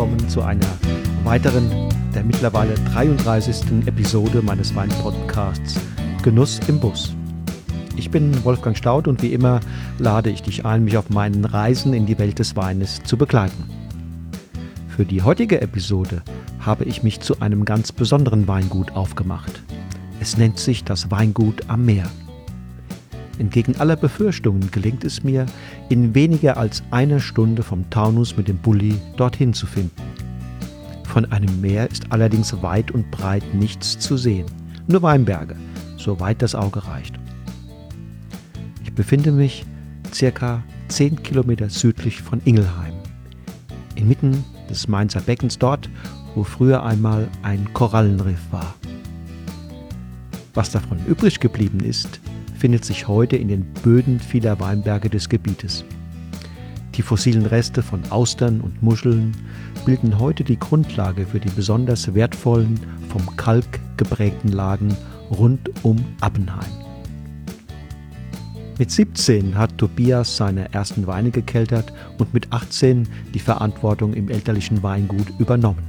willkommen zu einer weiteren, der mittlerweile 33. Episode meines Weinpodcasts Genuss im Bus. Ich bin Wolfgang Staud und wie immer lade ich dich ein, mich auf meinen Reisen in die Welt des Weines zu begleiten. Für die heutige Episode habe ich mich zu einem ganz besonderen Weingut aufgemacht. Es nennt sich das Weingut am Meer. Entgegen aller Befürchtungen gelingt es mir, in weniger als einer Stunde vom Taunus mit dem Bulli dorthin zu finden. Von einem Meer ist allerdings weit und breit nichts zu sehen, nur Weinberge, soweit das Auge reicht. Ich befinde mich circa 10 Kilometer südlich von Ingelheim, inmitten des Mainzer Beckens dort, wo früher einmal ein Korallenriff war. Was davon übrig geblieben ist, findet sich heute in den Böden vieler Weinberge des Gebietes. Die fossilen Reste von Austern und Muscheln bilden heute die Grundlage für die besonders wertvollen, vom Kalk geprägten Lagen rund um Appenheim. Mit 17 hat Tobias seine ersten Weine gekeltert und mit 18 die Verantwortung im elterlichen Weingut übernommen.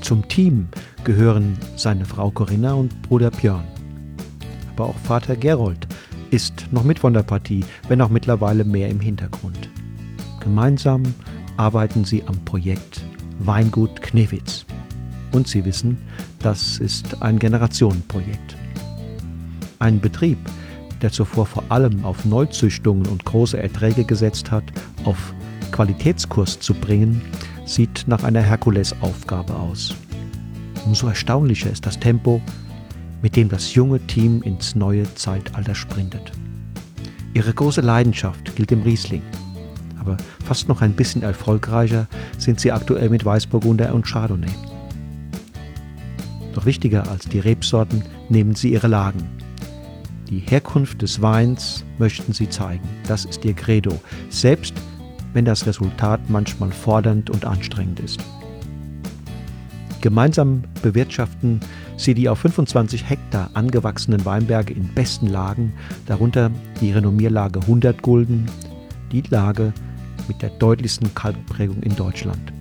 Zum Team gehören seine Frau Corinna und Bruder Björn aber auch Vater Gerold ist noch mit von der Partie, wenn auch mittlerweile mehr im Hintergrund. Gemeinsam arbeiten sie am Projekt Weingut Knewitz. Und sie wissen, das ist ein Generationenprojekt. Ein Betrieb, der zuvor vor allem auf Neuzüchtungen und große Erträge gesetzt hat, auf Qualitätskurs zu bringen, sieht nach einer Herkulesaufgabe aus. Umso erstaunlicher ist das Tempo, mit dem das junge Team ins neue Zeitalter sprintet. Ihre große Leidenschaft gilt dem Riesling, aber fast noch ein bisschen erfolgreicher sind sie aktuell mit Weißburgunder und Chardonnay. Doch wichtiger als die Rebsorten nehmen sie ihre Lagen. Die Herkunft des Weins möchten sie zeigen, das ist ihr Credo, selbst wenn das Resultat manchmal fordernd und anstrengend ist. Gemeinsam bewirtschaften sie die auf 25 Hektar angewachsenen Weinberge in besten Lagen, darunter die Renommierlage 100 Gulden, die Lage mit der deutlichsten Kalkprägung in Deutschland.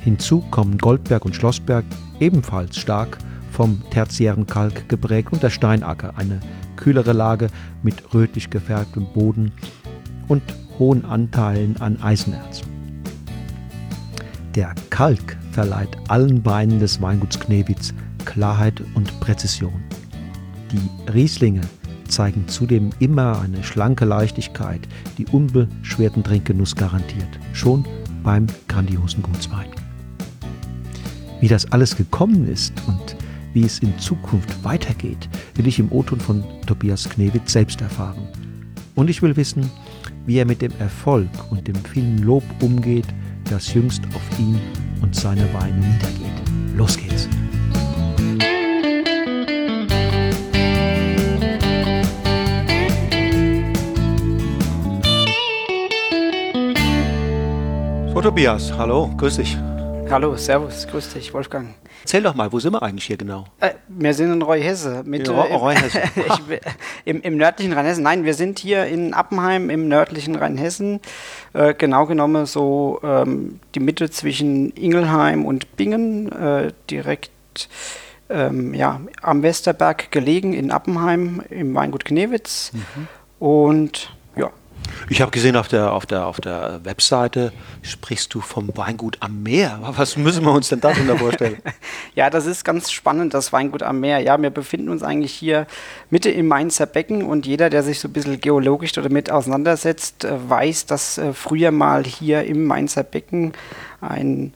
Hinzu kommen Goldberg und Schlossberg, ebenfalls stark vom tertiären Kalk geprägt, und der Steinacker, eine kühlere Lage mit rötlich gefärbtem Boden und hohen Anteilen an Eisenerz. Der Kalk verleiht allen Weinen des Weinguts Knewitz Klarheit und Präzision. Die Rieslinge zeigen zudem immer eine schlanke Leichtigkeit, die unbeschwerten Trinkgenuss garantiert, schon beim grandiosen Gutswein. Wie das alles gekommen ist und wie es in Zukunft weitergeht, will ich im O-Ton von Tobias Knewitz selbst erfahren. Und ich will wissen, wie er mit dem Erfolg und dem vielen Lob umgeht, das jüngst auf ihn und seine Weine niedergeht. Los geht's! Tobias, hallo, grüß dich. Hallo, servus, grüß dich, Wolfgang. Erzähl doch mal, wo sind wir eigentlich hier genau? Äh, wir sind in Reuhesse. Mit, ja, Reuhesse. ich, im, im, nördlichen Rheinhessen. Nein, wir sind hier in Appenheim im nördlichen Rheinhessen. Äh, genau genommen so ähm, die Mitte zwischen Ingelheim und Bingen, äh, direkt ähm, ja, am Westerberg gelegen in Appenheim im Weingut Knewitz. Mhm. Und ich habe gesehen, auf der, auf, der, auf der Webseite sprichst du vom Weingut am Meer. Was müssen wir uns denn darunter vorstellen? ja, das ist ganz spannend, das Weingut am Meer. Ja, wir befinden uns eigentlich hier Mitte im Mainzer Becken und jeder, der sich so ein bisschen geologisch damit auseinandersetzt, äh, weiß, dass äh, früher mal hier im Mainzer Becken ein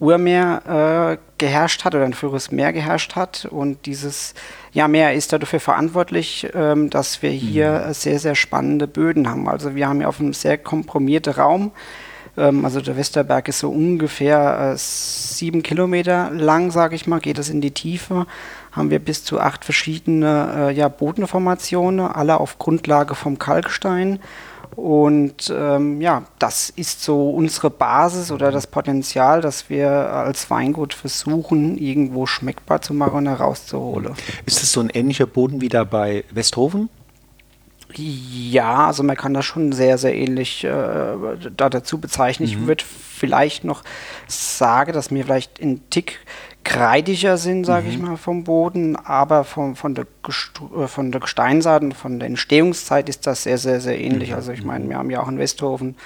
Urmeer äh, geherrscht hat oder ein früheres Meer geherrscht hat. Und dieses ja, Meer ist dafür verantwortlich, ähm, dass wir hier mhm. sehr, sehr spannende Böden haben. Also wir haben hier auf einem sehr komprimierten Raum, ähm, also der Westerberg ist so ungefähr äh, sieben Kilometer lang, sage ich mal, geht es in die Tiefe, haben wir bis zu acht verschiedene äh, ja, Bodenformationen, alle auf Grundlage vom Kalkstein. Und ähm, ja, das ist so unsere Basis oder das Potenzial, das wir als Weingut versuchen, irgendwo schmeckbar zu machen und herauszuholen. Ist es so ein ähnlicher Boden wie da bei Westhofen? Ja, also man kann das schon sehr, sehr ähnlich äh, da dazu bezeichnen. Mhm. Ich würde vielleicht noch sagen, dass mir vielleicht ein Tick kreidiger sind, sage mhm. ich mal, vom Boden, aber vom, von, der äh, von der Gesteinsart von der Entstehungszeit ist das sehr, sehr, sehr ähnlich. Mhm. Also ich meine, wir haben ja auch in Westhofen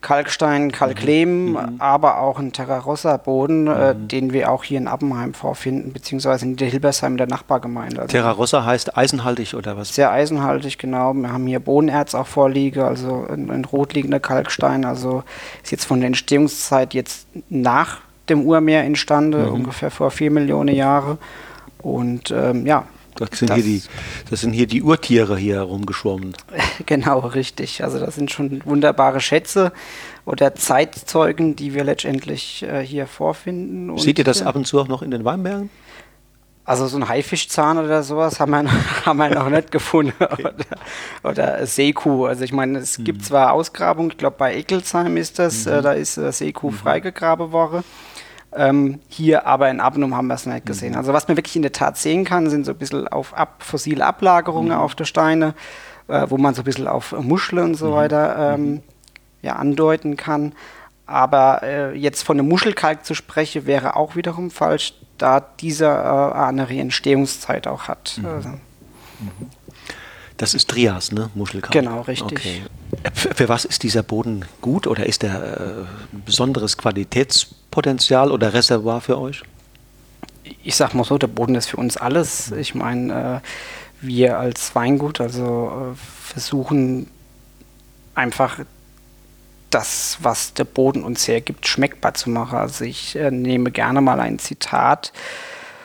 Kalkstein, Kalklehm, mhm. aber auch ein Terrarossa-Boden, äh, mhm. äh, den wir auch hier in Appenheim vorfinden, beziehungsweise in der Hilbersheim, der Nachbargemeinde. Also Terrarossa heißt eisenhaltig oder was? Sehr eisenhaltig, genau. Wir haben hier Bohnenerz auch vorliege, also ein, ein rotliegender Kalkstein. Also ist jetzt von der Entstehungszeit jetzt nach dem Urmeer entstanden, mhm. ungefähr vor vier Millionen Jahre. Und ähm, ja, das sind, das, hier die, das sind hier die Urtiere hier herumgeschwommen. Genau, richtig. Also das sind schon wunderbare Schätze oder Zeitzeugen, die wir letztendlich äh, hier vorfinden. Und Seht ihr das ab und zu auch noch in den Weinbergen? Also so ein Haifischzahn oder sowas haben wir, haben wir noch nicht gefunden. Oder, oder Seekuh. Also ich meine, es mhm. gibt zwar Ausgrabungen, ich glaube bei Eckelsheim ist das, mhm. äh, da ist äh, Seekuh mhm. freigegraben worden. Ähm, hier aber in Abnum haben wir es nicht gesehen. Mhm. Also was man wirklich in der Tat sehen kann, sind so ein bisschen auf ab, fossile Ablagerungen mhm. auf der Steine, äh, wo man so ein bisschen auf Muscheln und so mhm. weiter ähm, mhm. ja, andeuten kann. Aber äh, jetzt von einem Muschelkalk zu sprechen, wäre auch wiederum falsch, da dieser äh, eine Entstehungszeit auch hat. Mhm. Also. Das ist Trias, ne? Muschelkalk. Genau, richtig. Okay. Für, für, was ist dieser Boden gut oder ist äh, ein besonderes Qualitätspotenzial oder Reservoir für euch? Ich sag mal so, der Boden ist für uns alles. Ich meine, äh, wir als Weingut also äh, versuchen einfach das, was der Boden uns hergibt, schmeckbar zu machen. Also ich äh, nehme gerne mal ein Zitat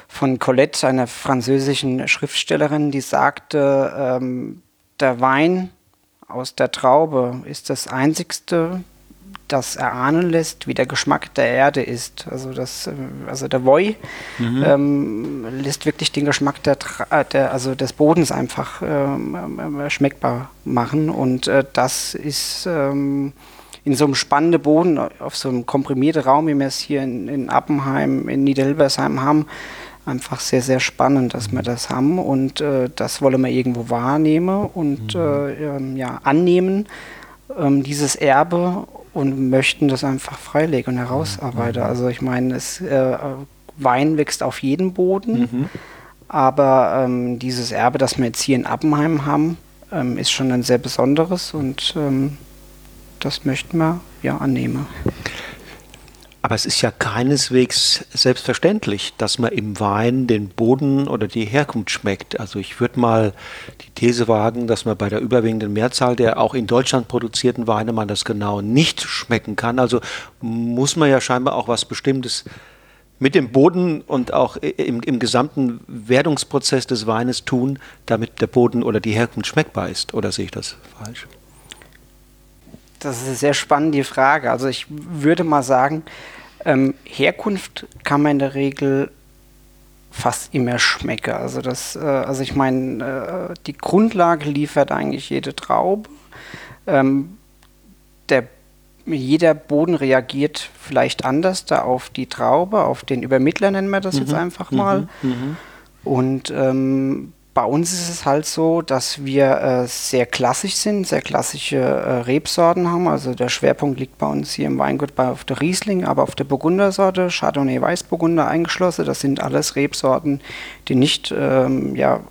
von Colette, einer französischen Schriftstellerin, die sagte, ähm, der Wein aus der Traube ist das einzigste, das erahnen lässt, wie der Geschmack der Erde ist. Also das, äh, also der Woi mhm. ähm, lässt wirklich den Geschmack der, äh, der also des Bodens einfach ähm, äh, schmeckbar machen und äh, das ist ähm, in so einem spannenden Boden, auf so einem komprimierten Raum, wie wir es hier in, in Appenheim, in Niederhilbersheim haben, einfach sehr, sehr spannend, dass wir das haben und äh, das wollen wir irgendwo wahrnehmen und mhm. äh, ähm, ja, annehmen, ähm, dieses Erbe und möchten das einfach freilegen und herausarbeiten. Mhm. Also ich meine, es, äh, Wein wächst auf jedem Boden, mhm. aber ähm, dieses Erbe, das wir jetzt hier in Appenheim haben, ähm, ist schon ein sehr besonderes und ähm, das möchten wir ja annehmen. Aber es ist ja keineswegs selbstverständlich, dass man im Wein den Boden oder die Herkunft schmeckt. Also ich würde mal die These wagen, dass man bei der überwiegenden Mehrzahl der auch in Deutschland produzierten Weine man das genau nicht schmecken kann. Also muss man ja scheinbar auch was Bestimmtes mit dem Boden und auch im, im gesamten Werdungsprozess des Weines tun, damit der Boden oder die Herkunft schmeckbar ist. Oder sehe ich das falsch? Das ist eine sehr spannende Frage. Also ich würde mal sagen, ähm, Herkunft kann man in der Regel fast immer schmecken. Also das, äh, also ich meine, äh, die Grundlage liefert eigentlich jede Traube. Ähm, der, jeder Boden reagiert vielleicht anders da auf die Traube, auf den Übermittler nennen wir das mhm. jetzt einfach mal. Mhm. Mhm. Und ähm, bei uns ist es halt so, dass wir äh, sehr klassisch sind, sehr klassische äh, Rebsorten haben. Also der Schwerpunkt liegt bei uns hier im Weingut bei, auf der Riesling, aber auf der Burgundersorte, Chardonnay Weißburgunder eingeschlossen. Das sind alles Rebsorten, die nicht ähm, ja,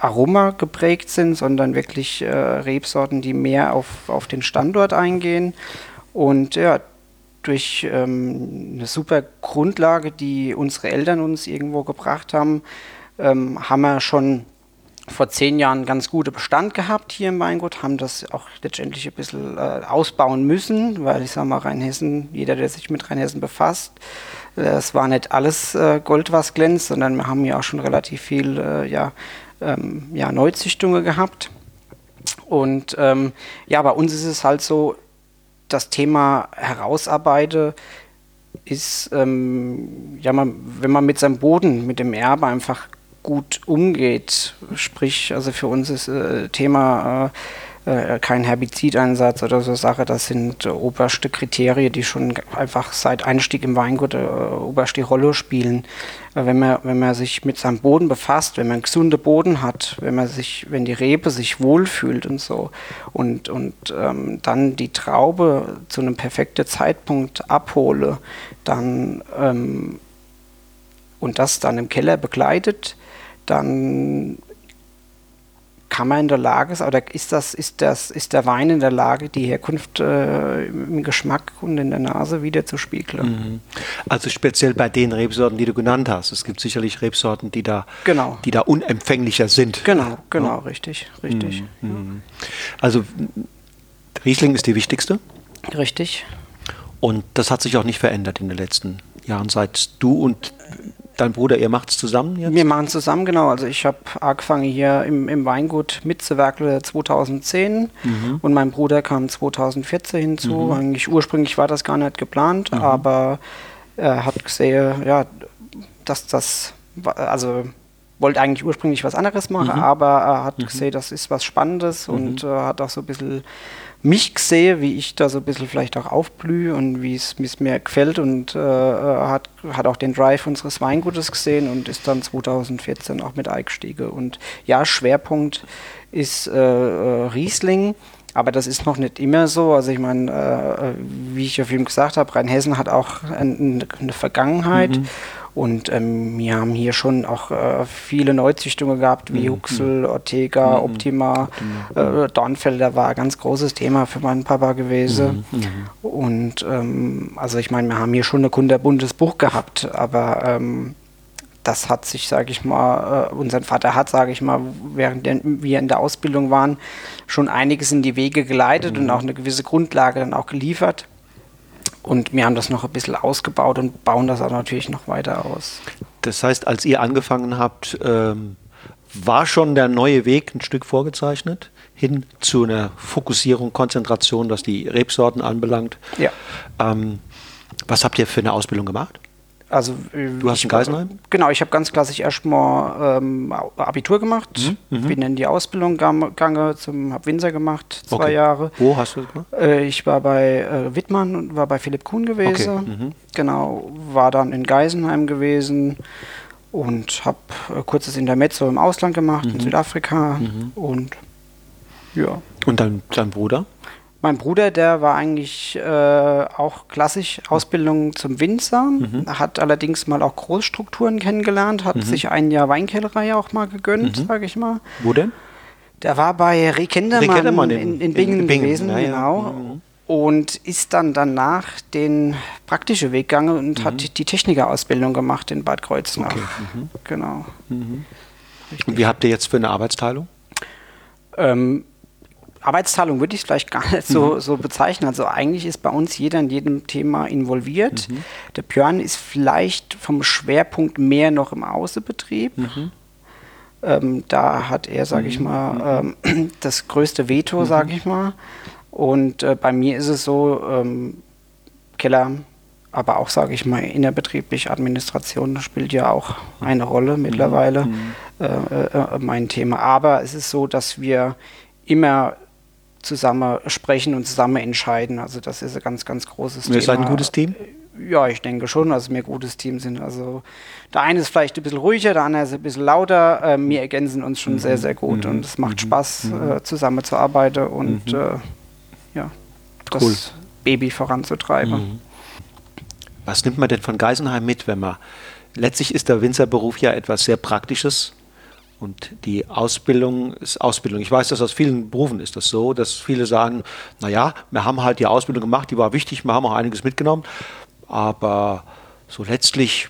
Aroma geprägt sind, sondern wirklich äh, Rebsorten, die mehr auf, auf den Standort eingehen. Und ja, durch ähm, eine super Grundlage, die unsere Eltern uns irgendwo gebracht haben, ähm, haben wir schon vor zehn Jahren ganz guten Bestand gehabt hier im Weingut, haben das auch letztendlich ein bisschen äh, ausbauen müssen, weil ich sage mal, Rheinhessen, jeder, der sich mit Rheinhessen befasst, äh, es war nicht alles äh, Gold, was glänzt, sondern wir haben ja auch schon relativ viel äh, ja, ähm, ja, Neuzüchtungen gehabt. Und ähm, ja, bei uns ist es halt so, das Thema Herausarbeite ist, ähm, ja, man, wenn man mit seinem Boden, mit dem Erbe einfach gut umgeht. Sprich, also für uns ist äh, Thema äh, kein Herbizideinsatz oder so Sache. Das sind äh, oberste Kriterien, die schon einfach seit Einstieg im Weingut äh, oberste Rolle spielen. Äh, wenn man, wenn man sich mit seinem Boden befasst, wenn man einen gesunden Boden hat, wenn man sich, wenn die Rebe sich wohlfühlt und so und, und ähm, dann die Traube zu einem perfekten Zeitpunkt abhole, dann ähm, und das dann im Keller begleitet, dann kann man in der Lage sein, oder ist das, ist das, ist der Wein in der Lage, die Herkunft äh, im Geschmack und in der Nase wieder zu spiegeln? Mhm. Also speziell bei den Rebsorten, die du genannt hast. Es gibt sicherlich Rebsorten, die da, genau. die da unempfänglicher sind. Genau, genau, ja. richtig, richtig. Mhm. mhm. Also Riesling ist die wichtigste. Richtig. Und das hat sich auch nicht verändert in den letzten Jahren, seit du und dein Bruder, ihr macht es zusammen jetzt? Wir machen es zusammen, genau. Also ich habe angefangen hier im, im Weingut mitzuwerkeln 2010 mhm. und mein Bruder kam 2014 hinzu. Mhm. Eigentlich ursprünglich war das gar nicht geplant, mhm. aber er hat gesehen, ja, dass das, also wollte eigentlich ursprünglich was anderes machen, mhm. aber er hat mhm. gesehen, das ist was Spannendes und äh, hat auch so ein bisschen mich sehe, wie ich da so ein bisschen vielleicht auch aufblühe und wie es mir gefällt und äh, hat, hat auch den Drive unseres Weingutes gesehen und ist dann 2014 auch mit eingestiegen. Und ja, Schwerpunkt ist äh, äh, Riesling. Aber das ist noch nicht immer so. Also ich meine, äh, wie ich auf jeden gesagt habe, Rheinhessen hat auch eine, eine Vergangenheit. Mhm. Und ähm, wir haben hier schon auch äh, viele Neuzüchtungen gehabt, wie mhm. Huxel, Ortega, mhm. Optima, Optima. Äh, Dornfelder war ein ganz großes Thema für meinen Papa gewesen. Mhm. mhm. Und ähm, also ich meine, wir haben hier schon ein kunderbuntes Buch gehabt, aber ähm, das hat sich, sage ich mal, äh, unser Vater hat, sage ich mal, während wir in der Ausbildung waren, schon einiges in die Wege geleitet und mhm. auch eine gewisse Grundlage dann auch geliefert. Und wir haben das noch ein bisschen ausgebaut und bauen das auch natürlich noch weiter aus. Das heißt, als ihr angefangen habt, ähm, war schon der neue Weg ein Stück vorgezeichnet hin zu einer Fokussierung, Konzentration, was die Rebsorten anbelangt. Ja. Ähm, was habt ihr für eine Ausbildung gemacht? Also, äh, du hast in Geisenheim? Genau, ich habe ganz klassisch erstmal ähm, Abitur gemacht, mhm, mhm, bin in die Ausbildung gegangen, zum habe Winzer gemacht, zwei okay. Jahre. Wo hast du das gemacht? Äh, ich war bei äh, Wittmann und war bei Philipp Kuhn gewesen. Okay. Mhm. Genau, war dann in Geisenheim gewesen und habe äh, kurzes Intermezzo im Ausland gemacht, in mhm. Südafrika mhm. und ja. Und dein, dein Bruder? Mein Bruder, der war eigentlich äh, auch klassisch Ausbildung zum Winzer, mhm. hat allerdings mal auch Großstrukturen kennengelernt, hat mhm. sich ein Jahr Weinkellerei auch mal gegönnt, mhm. sage ich mal. Wo denn? Der war bei Rekendermann in, in, in, Bingen, in Bingen gewesen, ja, genau. Mhm. Und ist dann danach den praktischen Weg gegangen und mhm. hat die Technikerausbildung gemacht in Bad Kreuznach. Okay. Mhm. Genau. Und wie habt ihr jetzt für eine Arbeitsteilung? Ähm, Arbeitsteilung würde ich vielleicht gar nicht so, mhm. so bezeichnen. Also eigentlich ist bei uns jeder in jedem Thema involviert. Mhm. Der Björn ist vielleicht vom Schwerpunkt mehr noch im Außenbetrieb. Mhm. Ähm, da hat er, sage ich mhm. mal, mhm. ähm, das größte Veto, mhm. sage ich mal. Und äh, bei mir ist es so, ähm, Keller, aber auch, sage ich mal, innerbetriebliche Administration spielt ja auch eine Rolle mittlerweile, äh, äh, äh, mein Thema. Aber es ist so, dass wir immer zusammen sprechen und zusammen entscheiden. Also das ist ein ganz, ganz großes Thema. Ihr seid ein gutes Team? Ja, ich denke schon, dass wir ein gutes Team sind. Also der eine ist vielleicht ein bisschen ruhiger, der andere ist ein bisschen lauter. Äh, wir ergänzen uns schon mhm. sehr, sehr gut mhm. und es macht mhm. Spaß, mhm. äh, zusammenzuarbeiten und mhm. äh, ja, das cool. Baby voranzutreiben. Mhm. Was nimmt man denn von Geisenheim mit, wenn man letztlich ist der Winzerberuf ja etwas sehr Praktisches und die Ausbildung ist Ausbildung. Ich weiß, dass aus vielen Berufen ist das so, dass viele sagen, naja, wir haben halt die Ausbildung gemacht, die war wichtig, wir haben auch einiges mitgenommen, aber so letztlich,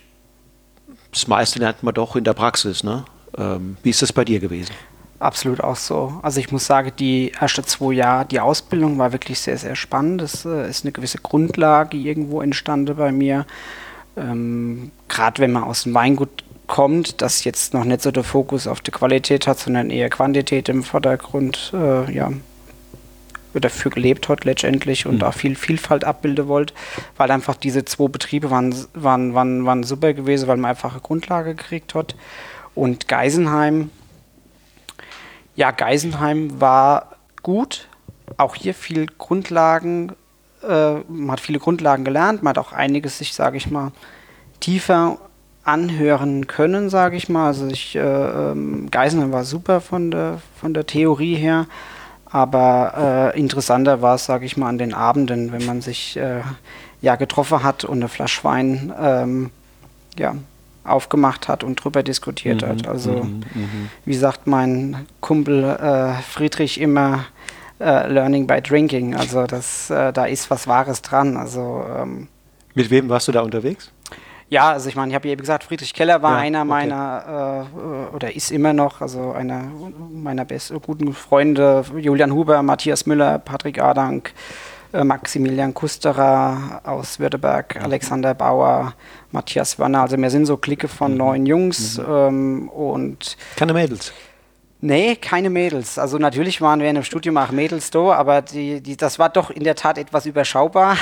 das meiste lernt man doch in der Praxis. Ne? Ähm, wie ist das bei dir gewesen? Absolut auch so. Also ich muss sagen, die ersten zwei Jahre, die Ausbildung war wirklich sehr, sehr spannend. Es äh, ist eine gewisse Grundlage irgendwo entstanden bei mir. Ähm, Gerade wenn man aus dem Weingut kommt, das jetzt noch nicht so der Fokus auf die Qualität hat, sondern eher Quantität im Vordergrund, äh, ja, dafür gelebt hat letztendlich und mhm. auch viel Vielfalt abbilden wollte, weil einfach diese zwei Betriebe waren, waren, waren, waren super gewesen, weil man einfach eine Grundlage gekriegt hat. Und Geisenheim, ja, Geisenheim war gut. Auch hier viel Grundlagen, äh, man hat viele Grundlagen gelernt, man hat auch einiges sich, sage ich mal, tiefer anhören können, sage ich mal. Also ich, äh, ähm, Geisenheim war super von der, von der Theorie her, aber äh, interessanter war es, sage ich mal, an den Abenden, wenn man sich äh, ja getroffen hat und eine Flasche Wein ähm, ja, aufgemacht hat und drüber diskutiert mhm, hat. Also mhm, mhm, wie sagt mein Kumpel äh, Friedrich immer, äh, Learning by Drinking. Also das, äh, da ist was Wahres dran. Also ähm, mit wem warst du da unterwegs? Ja, also ich meine, ich habe ja eben gesagt, Friedrich Keller war ja, einer okay. meiner, äh, oder ist immer noch, also einer meiner besten, guten Freunde, Julian Huber, Matthias Müller, Patrick Adank, äh, Maximilian Kusterer aus Württemberg, mhm. Alexander Bauer, Matthias Werner. Also wir sind so Clique von mhm. neun Jungs mhm. ähm, und keine Mädels. Nee, keine Mädels. Also natürlich waren wir in einem Studium auch Mädels da, aber die, die, das war doch in der Tat etwas überschaubar.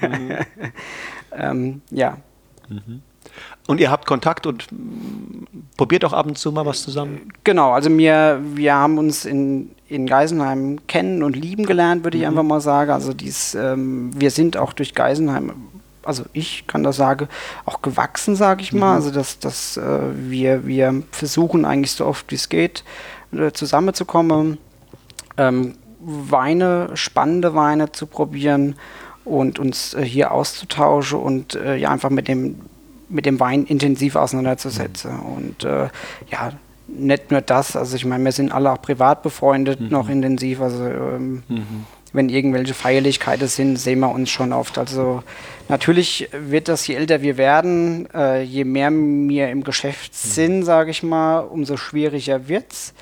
Mhm. mhm. ähm, ja. Mhm. Und ihr habt Kontakt und probiert auch ab und zu mal was zusammen? Genau, also wir, wir haben uns in, in Geisenheim kennen und lieben gelernt, würde ich mhm. einfach mal sagen. Also dies, ähm, wir sind auch durch Geisenheim, also ich kann das sagen, auch gewachsen, sage ich mal. Mhm. Also dass, dass äh, wir, wir versuchen eigentlich so oft wie es geht, äh, zusammenzukommen, ähm, Weine, spannende Weine zu probieren und uns äh, hier auszutauschen und äh, ja einfach mit dem mit dem Wein intensiv auseinanderzusetzen. Mhm. Und äh, ja, nicht nur das, also ich meine, wir sind alle auch privat befreundet, mhm. noch intensiv. Also ähm, mhm. wenn irgendwelche Feierlichkeiten sind, sehen wir uns schon oft. Also natürlich wird das, je älter wir werden, äh, je mehr wir im Geschäft mhm. sind, sage ich mal, umso schwieriger wird es.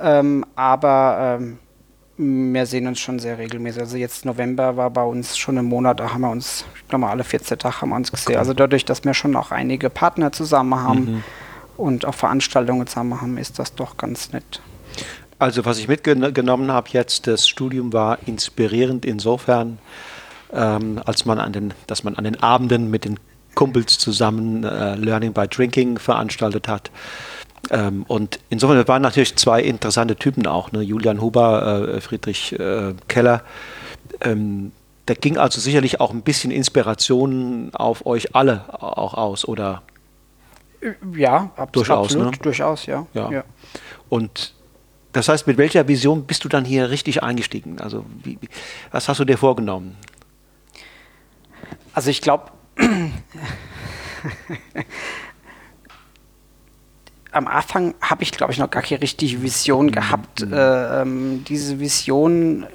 Ähm, aber ähm, wir sehen uns schon sehr regelmäßig. Also jetzt November war bei uns schon ein Monat, da haben wir uns, ich glaube mal alle 14 Tage haben wir uns gesehen. Okay. Also dadurch, dass wir schon auch einige Partner zusammen haben mhm. und auch Veranstaltungen zusammen haben, ist das doch ganz nett. Also was ich mitgenommen habe jetzt, das Studium war inspirierend insofern, ähm, als man an den, dass man an den Abenden mit den Kumpels zusammen äh, Learning by Drinking veranstaltet hat. Ähm, und insofern waren natürlich zwei interessante Typen auch, ne? Julian Huber, äh, Friedrich äh, Keller. Ähm, da ging also sicherlich auch ein bisschen Inspiration auf euch alle auch aus, oder? Ja, durchaus, absolut, ne? durchaus, ja. ja. ja. Und das heißt, mit welcher Vision bist du dann hier richtig eingestiegen? Also, wie, was hast du dir vorgenommen? Also, ich glaube, am Anfang habe ich, glaube ich, noch gar keine richtige Vision gehabt. Mhm. Äh, ähm, diese Vision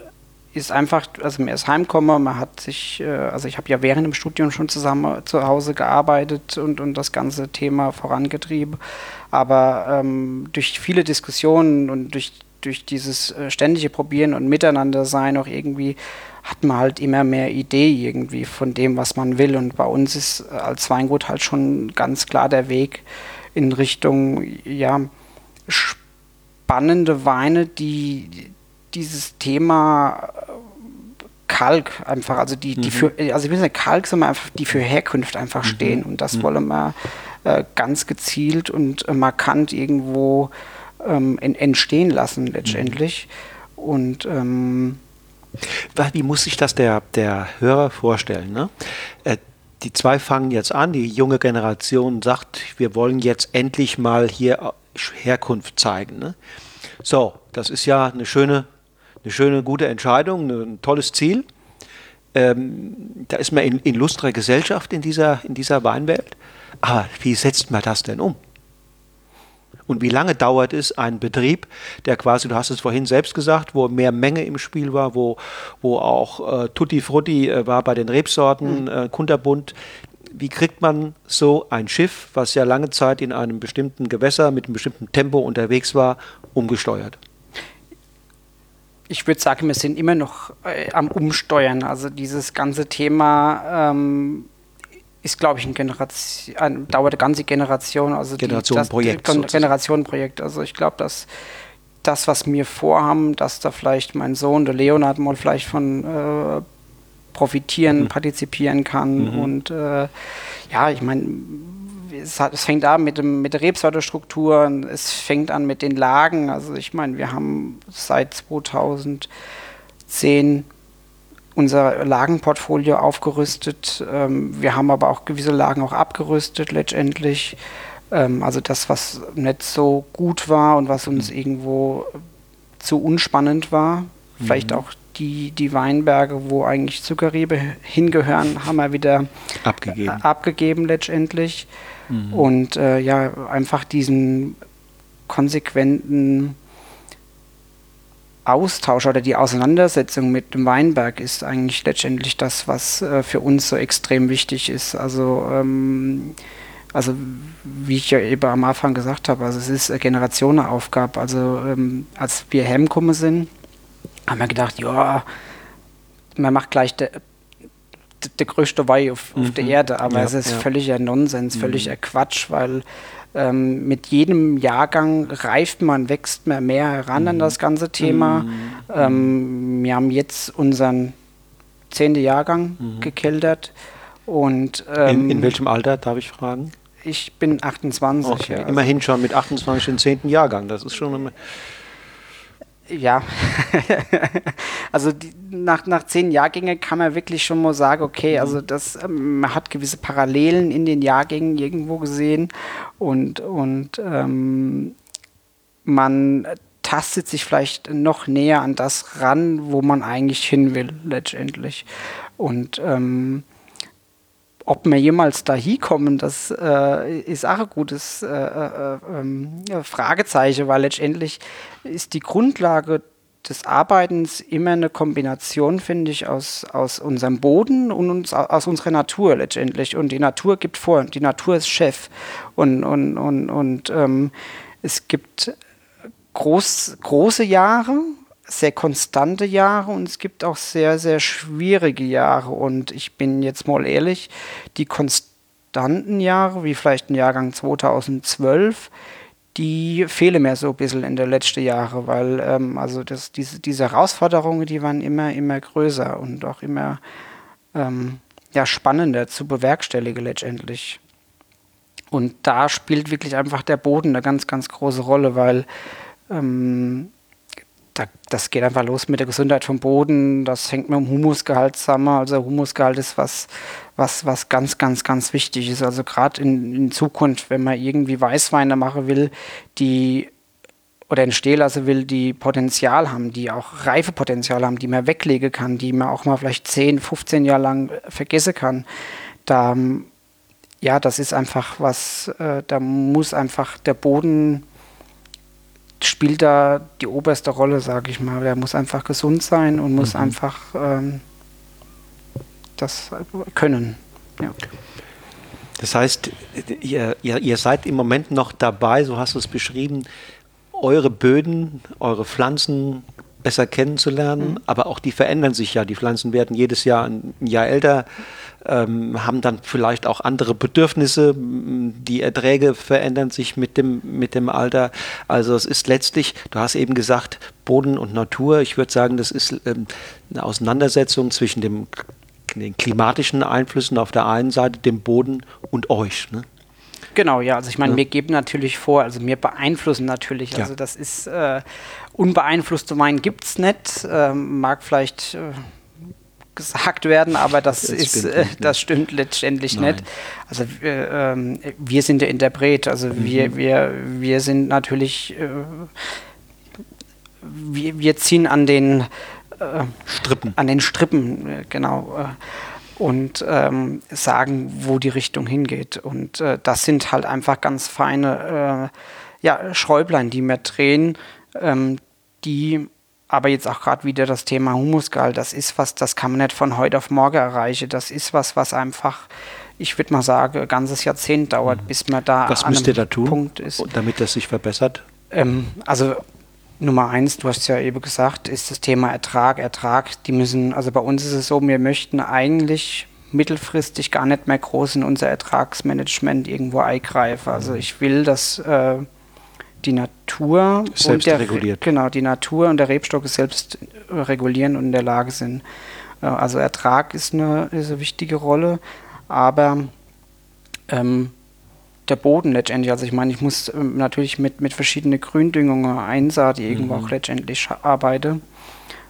ist einfach, also mir ist heimgekommen, man hat sich, äh, also ich habe ja während dem Studium schon zusammen zu Hause gearbeitet und, und das ganze Thema vorangetrieben. Aber ähm, durch viele Diskussionen und durch, durch dieses äh, ständige Probieren und Miteinander sein auch irgendwie hat man halt immer mehr Idee irgendwie von dem, was man will. Und bei uns ist äh, als Weingut halt schon ganz klar der Weg, in Richtung ja, spannende Weine, die dieses Thema äh, Kalk einfach, also die, die mhm. für, also ich will sagen, Kalk sind einfach, die für Herkunft einfach mhm. stehen und das mhm. wollen wir äh, ganz gezielt und äh, markant irgendwo ähm, in, entstehen lassen letztendlich. Mhm. Und ähm, wie muss sich das der, der Hörer vorstellen? Ne? Äh, die zwei fangen jetzt an, die junge Generation sagt, wir wollen jetzt endlich mal hier Herkunft zeigen. Ne? So, das ist ja eine schöne, eine schöne, gute Entscheidung, ein tolles Ziel. Ähm, da ist man in, in illustrer Gesellschaft in dieser, in dieser Weinwelt. Aber wie setzt man das denn um? Und wie lange dauert es, ein Betrieb, der quasi, du hast es vorhin selbst gesagt, wo mehr Menge im Spiel war, wo, wo auch äh, Tutti Frutti äh, war bei den Rebsorten, mhm. äh, Kunterbunt. Wie kriegt man so ein Schiff, was ja lange Zeit in einem bestimmten Gewässer mit einem bestimmten Tempo unterwegs war, umgesteuert? ich würde sagen, wir sind immer noch äh, am Umsteuern. Also dieses ganze Thema ähm, ist, glaube ich, ein Generation, ein, dauert eine ganze Generation. Also Generationenprojekt. Generationenprojekt. Also ich glaube, dass das, was wir vorhaben, dass da vielleicht mein Sohn, der Leonard, mal vielleicht von äh, profitieren, mhm. partizipieren kann. Mhm. Und äh, ja, ich meine, es, es, fängt an mit, dem, mit der Rebsortestruktur, es fängt an mit den Lagen. Also ich meine, wir haben seit 2010 unser Lagenportfolio aufgerüstet. Ähm, wir haben aber auch gewisse Lagen auch abgerüstet letztendlich. Ähm, also das, was nicht so gut war und was uns mhm. irgendwo zu unspannend war. Vielleicht mhm. auch die, die Weinberge, wo eigentlich Zuckerrebe hingehören, haben wir wieder abgegeben, äh, abgegeben letztendlich. Mhm. Und äh, ja, einfach diesen konsequenten Austausch oder die Auseinandersetzung mit dem Weinberg ist eigentlich letztendlich das, was äh, für uns so extrem wichtig ist. Also ähm, also wie ich ja eben am Anfang gesagt habe, also es ist eine Generationenaufgabe. Also ähm, als wir hergekommen sind, haben wir gedacht, ja, man macht gleich der, der größte Wein auf, mhm. auf der Erde, aber ja, es ist ja. völliger Nonsens, völliger mhm. Quatsch, weil ähm, mit jedem Jahrgang reift man, wächst man mehr heran mhm. an das ganze Thema. Mhm. Ähm, wir haben jetzt unseren zehnten Jahrgang mhm. gekeltert. Und, ähm, in, in, welchem Alter, darf ich fragen? Ich bin 28. Okay. Ja, Immerhin schon mit 28 den 10. Jahrgang. Das ist schon eine ja, also die, nach, nach zehn Jahrgängen kann man wirklich schon mal sagen, okay, mhm. also das, ähm, man hat gewisse Parallelen in den Jahrgängen irgendwo gesehen und, und ähm, man tastet sich vielleicht noch näher an das ran, wo man eigentlich hin will, letztendlich. Und ähm, ob wir jemals da hinkommen, das äh, ist auch ein gutes äh, äh, ähm, Fragezeichen, weil letztendlich ist die Grundlage des Arbeitens immer eine Kombination, finde ich, aus, aus unserem Boden und uns, aus unserer Natur letztendlich. Und die Natur gibt vor, die Natur ist Chef. Und, und, und, und ähm, es gibt groß, große Jahre, sehr konstante Jahre und es gibt auch sehr, sehr schwierige Jahre. Und ich bin jetzt mal ehrlich, die konstanten Jahre, wie vielleicht ein Jahrgang 2012, die fehlen mir so ein bisschen in den letzten Jahren, weil ähm, also das, diese, diese Herausforderungen, die waren immer, immer größer und auch immer ähm, ja, spannender zu bewerkstelligen letztendlich. Und da spielt wirklich einfach der Boden eine ganz, ganz große Rolle, weil ähm, da, das geht einfach los mit der Gesundheit vom Boden. Das hängt mit dem Humusgehalt zusammen. Also Humusgehalt ist was, was, was ganz, ganz, ganz wichtig ist. Also gerade in, in Zukunft, wenn man irgendwie Weißweine machen will, die oder entstehen lassen will, die Potenzial haben, die auch Reifepotenzial haben, die man weglegen kann, die man auch mal vielleicht 10, 15 Jahre lang vergessen kann. Da, ja, das ist einfach was, äh, da muss einfach der Boden spielt da die oberste Rolle, sage ich mal. Der muss einfach gesund sein und muss mhm. einfach ähm, das können. Ja. Das heißt, ihr, ihr, ihr, seid im Moment noch dabei, so hast du es beschrieben, eure Böden, eure Pflanzen besser kennenzulernen, mhm. aber auch die verändern sich ja. Die Pflanzen werden jedes Jahr ein Jahr älter ähm, haben dann vielleicht auch andere Bedürfnisse. Die Erträge verändern sich mit dem, mit dem Alter. Also es ist letztlich, du hast eben gesagt, Boden und Natur. Ich würde sagen, das ist ähm, eine Auseinandersetzung zwischen dem, den klimatischen Einflüssen auf der einen Seite, dem Boden und euch. Ne? Genau, ja. Also ich meine, ja. wir geben natürlich vor, also wir beeinflussen natürlich. Also ja. das ist äh, unbeeinflusste Wein gibt es nicht. Ähm, mag vielleicht äh, gesagt werden, aber das, das ist, stimmt äh, das stimmt letztendlich Nein. nicht. Also äh, äh, wir sind der Interpret, also mhm. wir, wir, wir sind natürlich, äh, wir, wir ziehen an den äh, Strippen. An den Strippen, äh, genau. und ähm, sagen, wo die Richtung hingeht. Und das sind halt einfach ganz feine ja, Schräublein, die wir drehen, ähm, die aber jetzt auch gerade wieder das Thema Humusgehalt, das ist was, das kann man nicht von heute auf morgen erreichen. Das ist was, was einfach, ich würde mal sagen, ein ganzes Jahrzehnt dauert, mhm. bis man da was an müsst ihr da tun, Punkt ist. Damit das sich verbessert? Ähm, also Nummer eins, du hast ja eben gesagt, ist das Thema Ertrag. Ertrag, die müssen, also bei uns ist es so, wir möchten eigentlich mittelfristig gar nicht mehr groß in unser Ertragsmanagement irgendwo eingreifen. Also ich will, dass äh, die Natur selbst der, reguliert. Genau, die Natur und der Rebstock selbst regulieren und in der Lage sind. Äh, also Ertrag ist eine, ist eine wichtige Rolle, aber ähm, der Boden letztendlich. Also ich meine, ich muss ähm, natürlich mit, mit verschiedenen Gründüngungen Einsaat irgendwo mhm. auch letztendlich arbeite,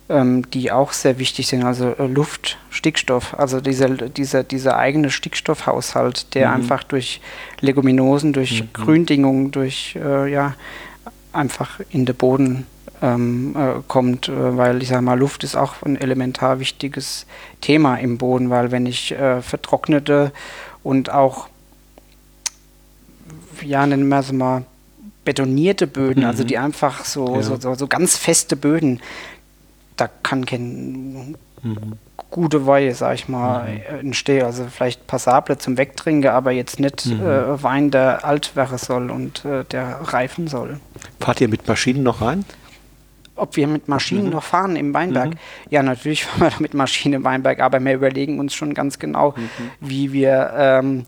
ähm, die auch sehr wichtig sind. Also äh, Luft, Stickstoff, also dieser, dieser, dieser eigene Stickstoffhaushalt, der mhm. einfach durch Leguminosen, durch mhm. Gründüngung, durch äh, ja, einfach in den Boden ähm, äh, kommt, äh, weil ich sage mal, Luft ist auch ein elementar wichtiges Thema im Boden, weil wenn ich äh, vertrocknete und auch ja, nennen wir es mal, betonierte Böden, also mhm. also die einfach so, ja. so, so, so, ganz feste Böden, da kann kein mhm. gute Weih, sag ich mal, mhm. entstehen. Also vielleicht passable zum Wegtrinken, aber jetzt nicht mhm. äh, Wein, der alt werden soll und äh, der reifen soll. Fahrt ihr mit Maschinen noch rein? ob wir mit Maschinen mhm. noch fahren im Weinberg. Mhm. Ja, natürlich fahren wir mit Maschinen im Weinberg, aber wir überlegen uns schon ganz genau, mhm. wie wir ähm,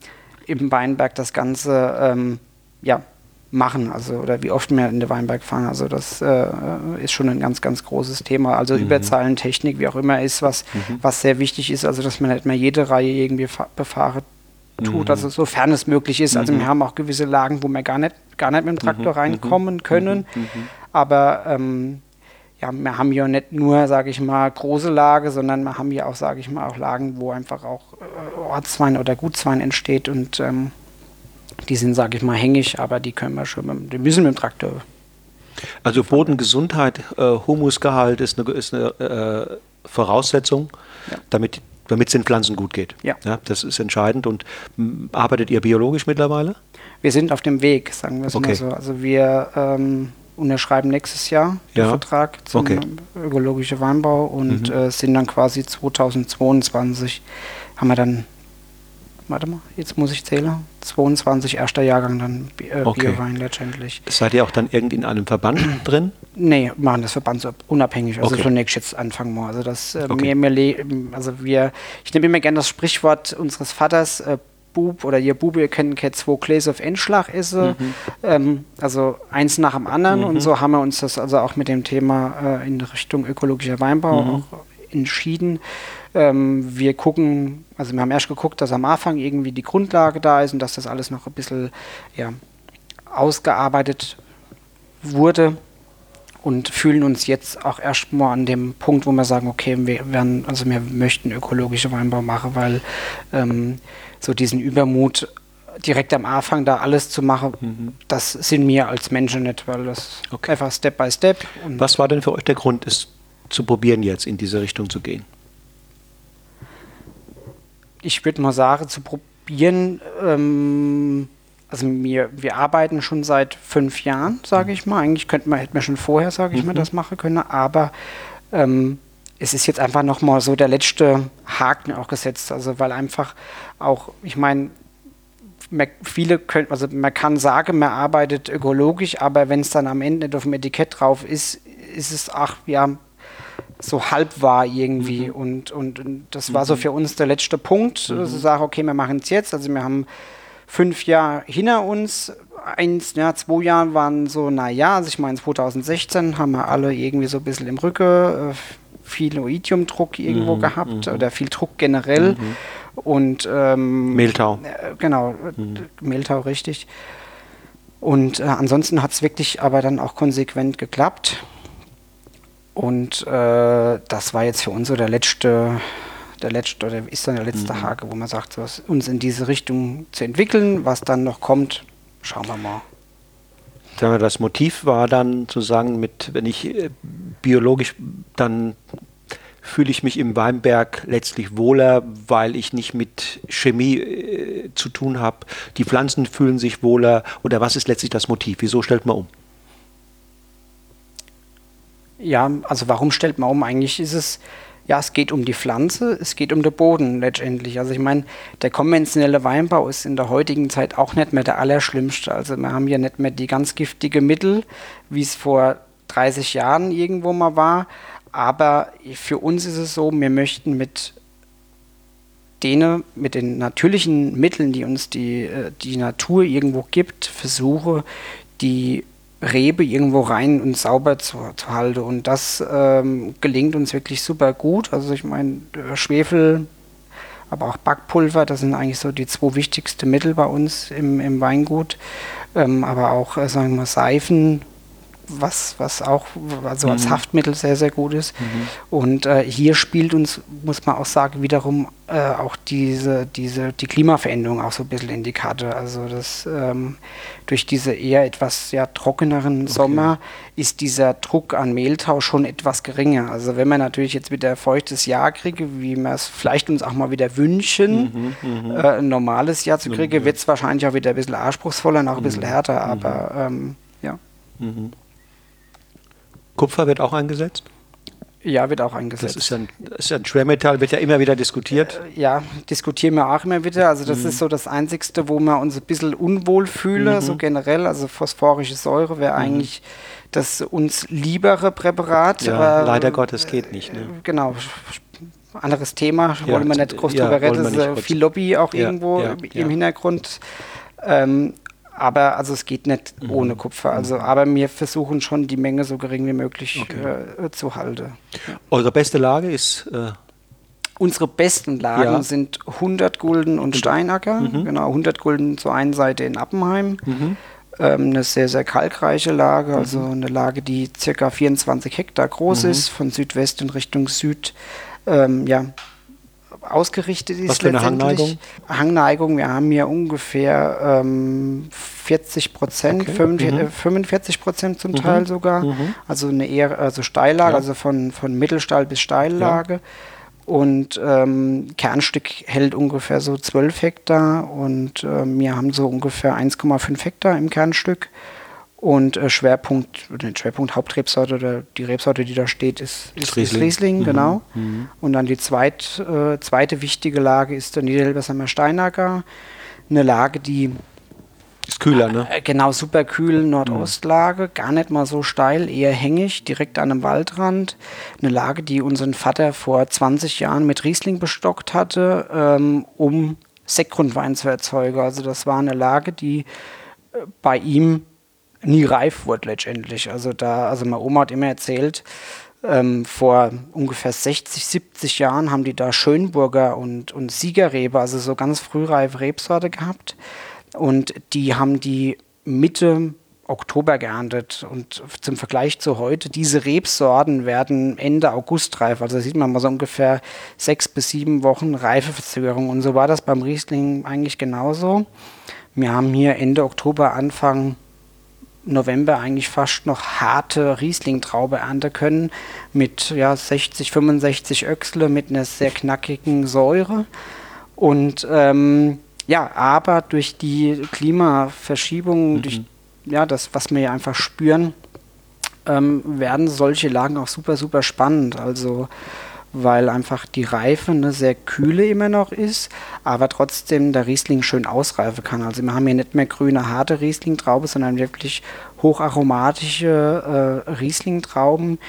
im Weinberg das Ganze ähm, ja, machen, also oder wie oft wir in den Weinberg fahren. Also das äh, ist schon ein ganz, ganz großes Thema. Also mhm. Überzahlentechnik, wie auch immer, ist was, mhm. was sehr wichtig ist, also dass man nicht mehr jede Reihe irgendwie befahren tut, mhm. also sofern es möglich ist. Also wir mhm. haben auch gewisse Lagen, wo wir gar nicht, gar nicht mit dem Traktor mhm. reinkommen mhm. können. Aber ähm, ja, wir haben ja nicht nur, sage ich mal, große Lage, sondern wir haben ja auch, sage ich mal, auch Lagen, wo einfach auch äh, Ortswein oder Gutswein entsteht und ähm, die sind, sage ich mal, hängig, aber die können wir schon, mit, die müssen mit dem Traktor. Also Bodengesundheit, äh, Humusgehalt ist eine, ist eine äh, Voraussetzung, ja. damit damit es den Pflanzen gut geht. Ja. ja. Das ist entscheidend. Und arbeitet ihr biologisch mittlerweile? Wir sind auf dem Weg, sagen wir es okay. mal so. Also wir ähm, unterschreiben nächstes Jahr den ja. Vertrag zum okay. ökologischen Weinbau und mhm. äh, sind dann quasi 2022 haben wir dann warte mal, jetzt muss ich zählen, 22 erster Jahrgang dann äh, okay. Bierwein letztendlich. Seid ihr auch dann irgendwie in einem Verband drin? Nee, machen das Verband so unabhängig, also okay. zunächst jetzt anfangen wir. Also das äh, okay. mir, mir also wir, ich nehme immer gerne das Sprichwort unseres Vaters, äh, Bub oder ihr Bube, ihr kennt kennt zwei Gläser auf Endschlag esse, mhm. ähm, also eins nach dem anderen mhm. und so haben wir uns das also auch mit dem Thema äh, in Richtung ökologischer Weinbau mhm. auch entschieden. Ähm, wir gucken, also wir haben erst geguckt, dass am Anfang irgendwie die Grundlage da ist und dass das alles noch ein bisschen ja, ausgearbeitet wurde und fühlen uns jetzt auch erstmal an dem Punkt, wo wir sagen, okay, wir werden, also wir möchten ökologische Weinbau machen, weil ähm, so diesen Übermut direkt am Anfang da alles zu machen, mhm. das sind wir als Menschen nicht, weil das okay. einfach Step by Step. Was war denn für euch der Grund, es zu probieren, jetzt in diese Richtung zu gehen? Ich würde mal sagen, zu probieren, ähm, also wir, wir arbeiten schon seit fünf Jahren, sage mhm. ich mal. Eigentlich könnte man, hätten wir schon vorher, sage ich mhm. mal, das machen können, aber ähm, es ist jetzt einfach nochmal so der letzte Haken auch gesetzt. Also weil einfach auch, ich meine, viele können, also man kann sagen, man arbeitet ökologisch, aber wenn es dann am Ende nicht auf dem Etikett drauf ist, ist es, ach ja, so halb war irgendwie. Mhm. Und, und, und, das mhm. war so mhm. für uns der letzte Punkt. Mhm. Also sagen, okay, wir machen es jetzt. Also wir haben fünf Jahre hinter uns. Eins, ja, zwei Jahre waren so, naja, also ich meine 2016 haben wir alle irgendwie so ein bisschen im Rücken, äh, viel Oidiumdruck irgendwo mhm. gehabt mhm. oder viel Druck generell. Und ähm, Mehltau. Äh, genau, Mehltau, richtig. Und äh, ansonsten hat es wirklich aber dann auch konsequent geklappt. Und äh, das war jetzt für uns so der letzte, der letzte, oder ist dann der letzte mhm. Hake, wo man sagt, was uns in diese Richtung zu entwickeln, was dann noch kommt, schauen wir mal. Das Motiv war dann zu sagen, mit, wenn ich äh, biologisch, dann fühle ich mich im Weinberg letztlich wohler, weil ich nicht mit Chemie äh, zu tun habe. Die Pflanzen fühlen sich wohler. Oder was ist letztlich das Motiv? Wieso stellt man um? Ja, also warum stellt man um? Eigentlich ist es, ja, es geht um die Pflanze, es geht um den Boden letztendlich. Also ich meine, der konventionelle Weinbau ist in der heutigen Zeit auch nicht mehr der allerschlimmste. Also wir haben ja nicht mehr die ganz giftige Mittel, wie es vor 30 Jahren irgendwo mal war. Aber für uns ist es so, wir möchten mit denen, mit den natürlichen Mitteln, die uns die, äh, die Natur irgendwo gibt, versuche, die Rebe irgendwo rein und sauber zu, zu halten. Und das ähm, gelingt uns wirklich super gut. Also ich meine, Schwefel aber auch Backpulver. Das sind eigentlich so die zwei wichtigsten Mittel bei uns im, im Weingut. Ähm, aber auch, äh, sagen wir, Seifen, was, was auch also als mhm. Haftmittel sehr, sehr gut ist. Mhm. Und äh, hier spielt uns, muss man auch sagen, wiederum äh, auch diese, diese, die Klimaveränderung auch so ein bisschen in die Karte. Also das ähm, durch diese eher etwas ja, trockeneren okay. Sommer ist dieser Druck an Mehltau schon etwas geringer. Also wenn man natürlich jetzt wieder feuchtes Jahr kriege, wie wir es vielleicht uns auch mal wieder wünschen, mhm, mhm. äh, ein normales Jahr zu kriegen, wird es wahrscheinlich auch wieder ein bisschen anspruchsvoller und auch ein bisschen mhm. härter, aber ähm, ja. Mhm. Kupfer wird auch eingesetzt? Ja, wird auch eingesetzt. Das ist ja ein, ist ja ein Schwermetall, wird ja immer wieder diskutiert. Äh, ja, diskutieren wir auch immer wieder. Also das mhm. ist so das Einzigste, wo man uns ein bisschen unwohl fühle, mhm. so generell. Also phosphorische Säure wäre mhm. eigentlich das uns liebere Präparat. Ja, aber, leider Gottes geht nicht. Ne? Genau. Anderes Thema, ja, wollen wir nicht groß ja, drüber reden. Das ist viel Lobby auch irgendwo im Hintergrund. Ähm, aber also es geht nicht mhm. ohne Kupfer. Also, mhm. aber wir versuchen schon die Menge so gering wie möglich okay. äh, zu halten. Ja. Eure beste Lage ist? Äh Unsere besten Lagen ja. sind 100 Gulden und Steinacker. Mhm. Genau, 100 Gulden zur einen Seite in Appenheim. Mhm. Ähm, eine sehr, sehr kalkreiche Lage, also mhm. eine Lage, die circa 24 Hektar groß mhm. ist, von Südwest in Richtung Süd. Ähm, ja, ausgerichtet ist. Was für eine Hangneigung? Hangneigung, wir haben hier ungefähr ähm, 40 Prozent, okay. 45 mhm. Prozent zum mhm. Teil sogar. Mhm. Also eine eher also Steillage, ja. also von, von Mittelstall bis Steillage. Ja. Und ähm, Kernstück hält ungefähr so 12 Hektar und äh, wir haben so ungefähr 1,5 Hektar im Kernstück. Und äh, Schwerpunkt, den Schwerpunkt Hauptrebsorte oder die Rebsorte, die da steht, ist, ist, Riesling. Ist Riesling mhm. genau. Mhm. Und dann die zweit, äh, zweite wichtige Lage ist der Niederelbersheimer Steinacker. Eine Lage, die ist kühler, ne? Äh, genau, super kühl, Nordostlage, gar nicht mal so steil, eher hängig, direkt an einem Waldrand. Eine Lage, die unseren Vater vor 20 Jahren mit Riesling bestockt hatte, ähm, um Sektgrundwein zu erzeugen. Also das war eine Lage, die äh, bei ihm nie reif wurde letztendlich. Also da, also meine Oma hat immer erzählt, ähm, vor ungefähr 60, 70 Jahren haben die da Schönburger und, und Siegerrebe, also so ganz frühreife Rebsorte gehabt. Und die haben die Mitte Oktober geerntet. Und zum Vergleich zu heute, diese Rebsorten werden Ende August reif. Also sieht man mal so ungefähr sechs bis sieben Wochen Reifeverzögerung. Und so war das beim Riesling eigentlich genauso. Wir haben hier Ende Oktober, Anfang November eigentlich fast noch harte Riesling-Traube ernten können mit ja, 60, 65 Öchsle mit einer sehr knackigen Säure. Und ähm, ja, aber durch die Klimaverschiebung, mhm. durch ja, das, was wir ja einfach spüren, ähm, werden solche Lagen auch super, super spannend. Also weil einfach die Reife eine sehr kühle immer noch ist, aber trotzdem der Riesling schön ausreifen kann. Also wir haben hier nicht mehr grüne, harte Riesling-Traube, sondern wirklich hocharomatische äh, Riesling-Trauben,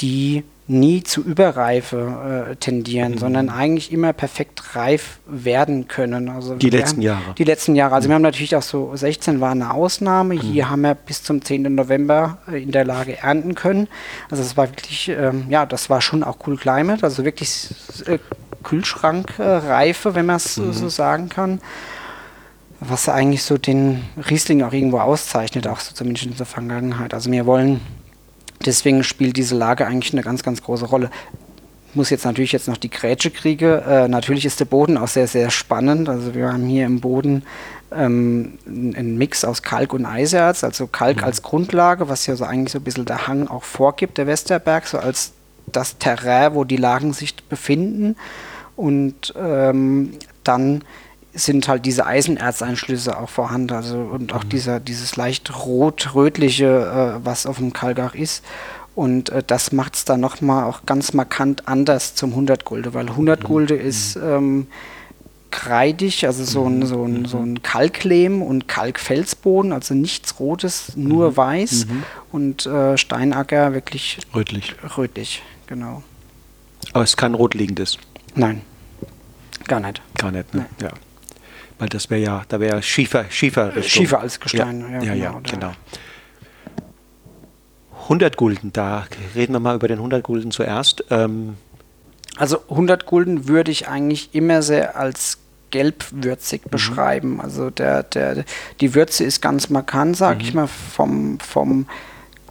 die nie zu Überreife äh, tendieren, mhm. sondern eigentlich immer perfekt reif werden können. Also die letzten haben, Jahre. Die letzten Jahre. Also mhm. wir haben natürlich auch so 16 war eine Ausnahme. Mhm. Hier haben wir bis zum 10. November äh, in der Lage ernten können. Also es war wirklich, ähm, ja, das war schon auch cool Climate, also wirklich äh, Kühlschrankreife, wenn man es mhm. so sagen kann. Was eigentlich so den Riesling auch irgendwo auszeichnet, auch so zumindest in der Vergangenheit. Also wir wollen Deswegen spielt diese Lage eigentlich eine ganz, ganz große Rolle. Muss jetzt natürlich jetzt noch die Grätsche kriege. Äh, natürlich ist der Boden auch sehr, sehr spannend. Also wir haben hier im Boden ähm, einen Mix aus Kalk und Eiserz, also Kalk mhm. als Grundlage, was ja so eigentlich so ein bisschen der Hang auch vorgibt, der Westerberg, so als das Terrain, wo die Lagen sich befinden. Und ähm, dann sind halt diese Eisenerzeinschlüsse auch vorhanden, also und auch mhm. dieser, dieses leicht rot-rötliche, äh, was auf dem Kalkach ist. Und äh, das macht es dann nochmal auch ganz markant anders zum 100 Gulde, weil 100 mhm. Gulde ist ähm, kreidig, also so ein, mhm. so ein, so ein Kalklehm und Kalkfelsboden, also nichts Rotes, nur mhm. weiß. Mhm. Und äh, Steinacker wirklich rötlich. Rötlich, genau. Aber es ist kein rotliegendes. Nein, gar nicht. Gar nicht, ne? Ja. Weil das wäre ja, da wäre Schiefer, Schiefer. Schiefer als Gestein, ja, ja, ja, genau. genau. 100 Gulden, da reden wir mal über den 100 Gulden zuerst. Ähm, Also 100 Gulden würde ich eigentlich immer sehr als gelbwürzig mhm. beschreiben. Also der, der, die Würze ist ganz markant, sag mhm. ich mal, vom, vom,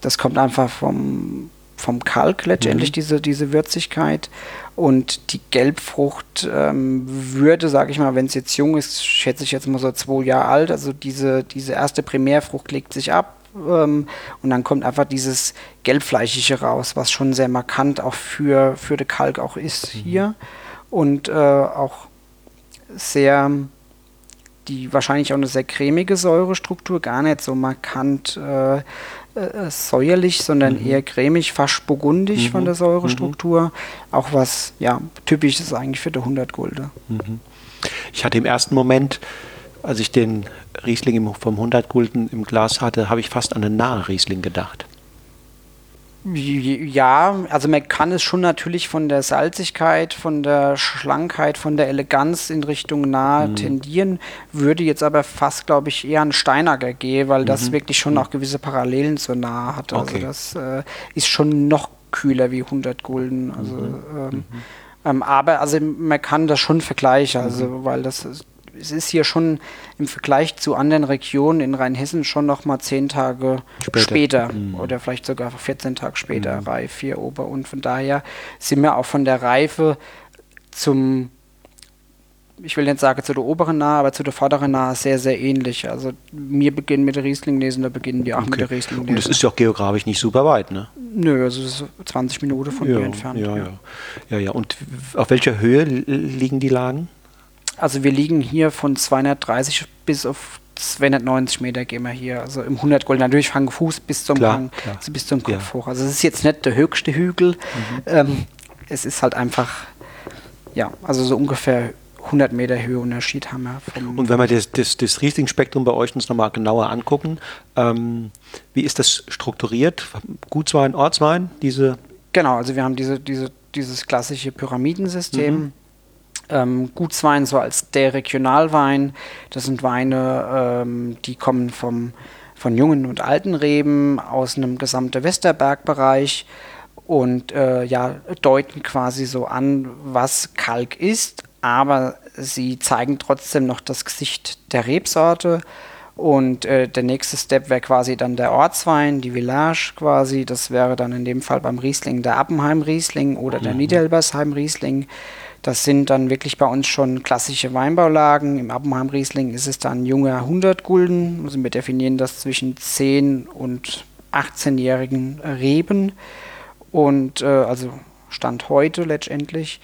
das kommt einfach vom, vom Kalk letztendlich, mhm. diese, diese Würzigkeit. Und die Gelbfrucht ähm, würde, sage ich mal, wenn es jetzt jung ist, schätze ich jetzt mal so zwei Jahre alt, also diese, diese erste Primärfrucht legt sich ab, ähm, und dann kommt einfach dieses Gelbfleischige raus, was schon sehr markant auch für, für den Kalk auch ist mhm. hier. Und äh, auch sehr, die wahrscheinlich auch eine sehr cremige Säurestruktur, gar nicht so markant äh, äh, säuerlich, sondern mhm. eher cremig, fast burgundisch mhm. von der Säurestruktur. Mhm. Auch was ja typisch ist eigentlich für die 100 Gulde. Mhm. Ich hatte im ersten Moment, als ich den Riesling vom 100 Gulden im Glas hatte, habe ich fast an einen nahe Riesling gedacht. Ja, also man kann es schon natürlich von der Salzigkeit, von der Schlankheit, von der Eleganz in Richtung nahe mhm. tendieren, würde jetzt aber fast, glaube ich, eher an Steinager gehen, weil mhm. das wirklich schon mhm. auch gewisse Parallelen zur nahe hat. Also okay. das äh, ist schon noch kühler wie 100 Gulden. Also, mhm. ähm, mhm. ähm, aber also man kann das schon vergleichen, also mhm. weil das es ist hier schon im Vergleich zu anderen Regionen in Rheinhessen schon noch mal zehn Tage später, später mhm. oder vielleicht sogar 14 Tage später mhm. reif hier Ober. Und von daher sind wir auch von der Reife zum ich will nicht sagen zu der oberen Nahe, aber zu der vorderen Nahe sehr, sehr ähnlich. Also wir beginnen mit der Riesling-Lesen, da beginnen die auch okay. mit der Riesling-Lesen. Und es ist ja auch geografisch nicht super weit, ne? Nö, also es ist 20 Minuten von ja, hier entfernt. Ja, ja, ja. ja, Und auf welcher Höhe liegen die Lagen? Also wir liegen hier von 230 bis auf 290 Meter gehen wir hier, also im 100 Gold. Natürlich fangen Fuß bis zum klar, Hang, klar. Also bis zum Kopf ja. hoch. Also es ist jetzt nicht der höchste Hügel. Mhm. Ähm, es ist halt einfach, ja, also so ungefähr 100 Meter Höheunterschied haben wir. Und wenn wir das, das, das Riesling-Spektrum bei euch uns nochmal genauer angucken, ähm, wie ist das strukturiert? Gutswein, Ortswein, diese? Genau, also wir haben diese, diese, dieses klassische Pyramidensystem. Mhm ähm, Gutswein so als der Regionalwein. Das sind Weine, ähm, die kommen vom, von jungen und alten Reben aus einem gesamten Westerbergbereich und äh, ja, deuten quasi so an, was Kalk ist, aber sie zeigen trotzdem noch das Gesicht der Rebsorte. Und äh, der nächste Step wäre quasi dann der Ortswein, die Village quasi. Das wäre dann in dem Fall beim Riesling der Appenheim Riesling oder der mhm. Niederelbersheim Riesling. Das sind dann wirklich bei uns schon klassische Weinbaulagen. Im Appenheim Riesling ist es dann junger 100 Gulden. Also wir definieren das zwischen 10 und 18-jährigen Reben. Und äh, also Stand heute letztendlich.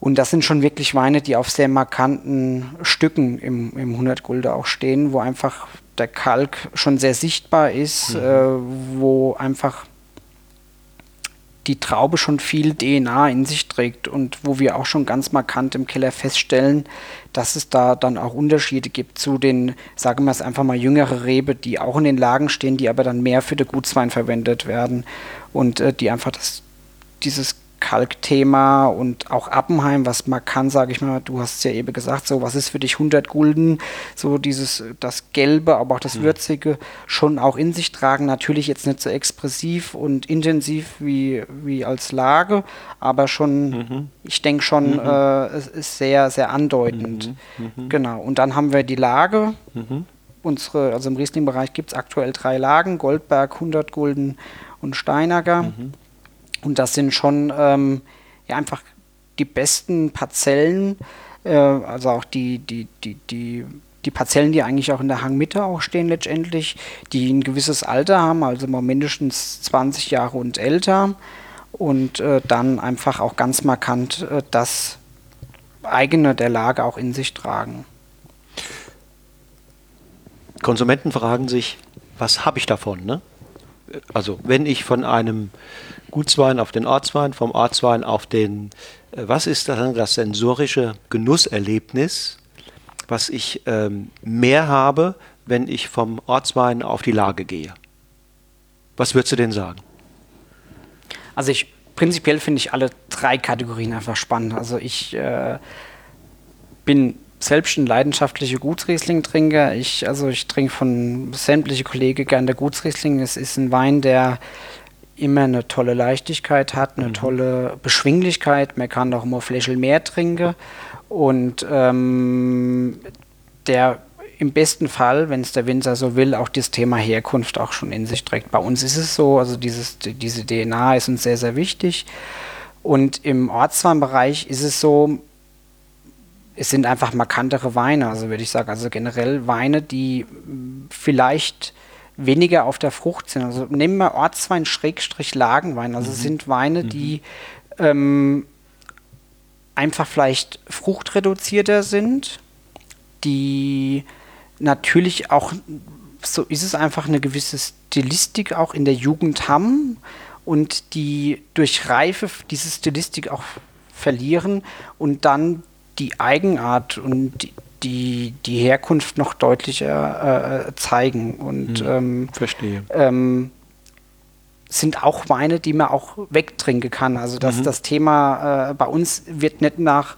Und das sind schon wirklich Weine, die auf sehr markanten Stücken im, im 100 Gulde auch stehen, wo einfach der Kalk schon sehr sichtbar ist, mhm. äh, wo einfach die Traube schon viel DNA in sich trägt und wo wir auch schon ganz markant im Keller feststellen, dass es da dann auch Unterschiede gibt zu den, sagen wir es einfach mal, jüngere Rebe, die auch in den Lagen stehen, die aber dann mehr für den Gutswein verwendet werden und äh, die einfach das, dieses Kalkthema und auch Appenheim, was man kann, sage ich mal, du hast es ja eben gesagt, so was ist für dich 100 Gulden, so dieses, das Gelbe, aber auch das mhm. Würzige schon auch in sich tragen, natürlich jetzt nicht so expressiv und intensiv wie, wie als Lage, aber schon, mhm. ich denke schon, mhm. äh, es ist sehr, sehr andeutend. Mhm. Mhm. Genau, und dann haben wir die Lage, mhm. unsere, also im Riesling-Bereich gibt es aktuell drei Lagen, Goldberg, 100 Gulden und Steinager. Und das sind schon ähm, ja, einfach die besten Parzellen, äh, also auch die, die, die, die, die Parzellen, die eigentlich auch in der Hangmitte auch stehen letztendlich, die ein gewisses Alter haben, also mal mindestens 20 Jahre und älter. Und äh, dann einfach auch ganz markant äh, das eigene der Lage auch in sich tragen. Konsumenten fragen sich, was habe ich davon? Ne? Also wenn ich von einem Gutswein auf den Ortswein, vom Ortswein auf den, äh, was ist dann das sensorische Genusserlebnis, was ich ähm, mehr habe, wenn ich vom Ortswein auf die Lage gehe? Was würdest du denn sagen? Also ich prinzipiell finde ich alle drei Kategorien einfach spannend. Also ich äh, bin selbst ein leidenschaftlicher Gutsriesling-Trinker. Ich, also ich trinke von sämtlichen Kollegen gerne der Gutsriesling. Es ist ein Wein, der immer eine tolle Leichtigkeit hat, eine Mhm. tolle Beschwinglichkeit. Man kann auch immer Fläschel mehr trinken. Und ähm, der im besten Fall, wenn es der Winzer so will, auch das Thema Herkunft auch schon in sich trägt. Bei uns ist es so, also dieses, diese DNA ist uns sehr, sehr wichtig. Und im Ortsweinbereich ist es so, es sind einfach markantere Weine, also würde ich sagen, also generell Weine, die mh, vielleicht weniger auf der Frucht sind. Also nehmen wir Ortswein Schrägstrich Lagenwein. Also es sind Weine, die ähm, einfach vielleicht fruchtreduzierter sind, die natürlich auch, so ist es einfach, eine gewisse Stilistik auch in der Jugend haben und die durch Reife diese Stilistik auch verlieren und dann die Eigenart und die, die, Herkunft noch deutlicher äh, zeigen. Und ähm, Verstehe. ähm, sind auch Weine, die man auch wegtrinken kann. Also dass das Thema äh, bei uns wird nicht nach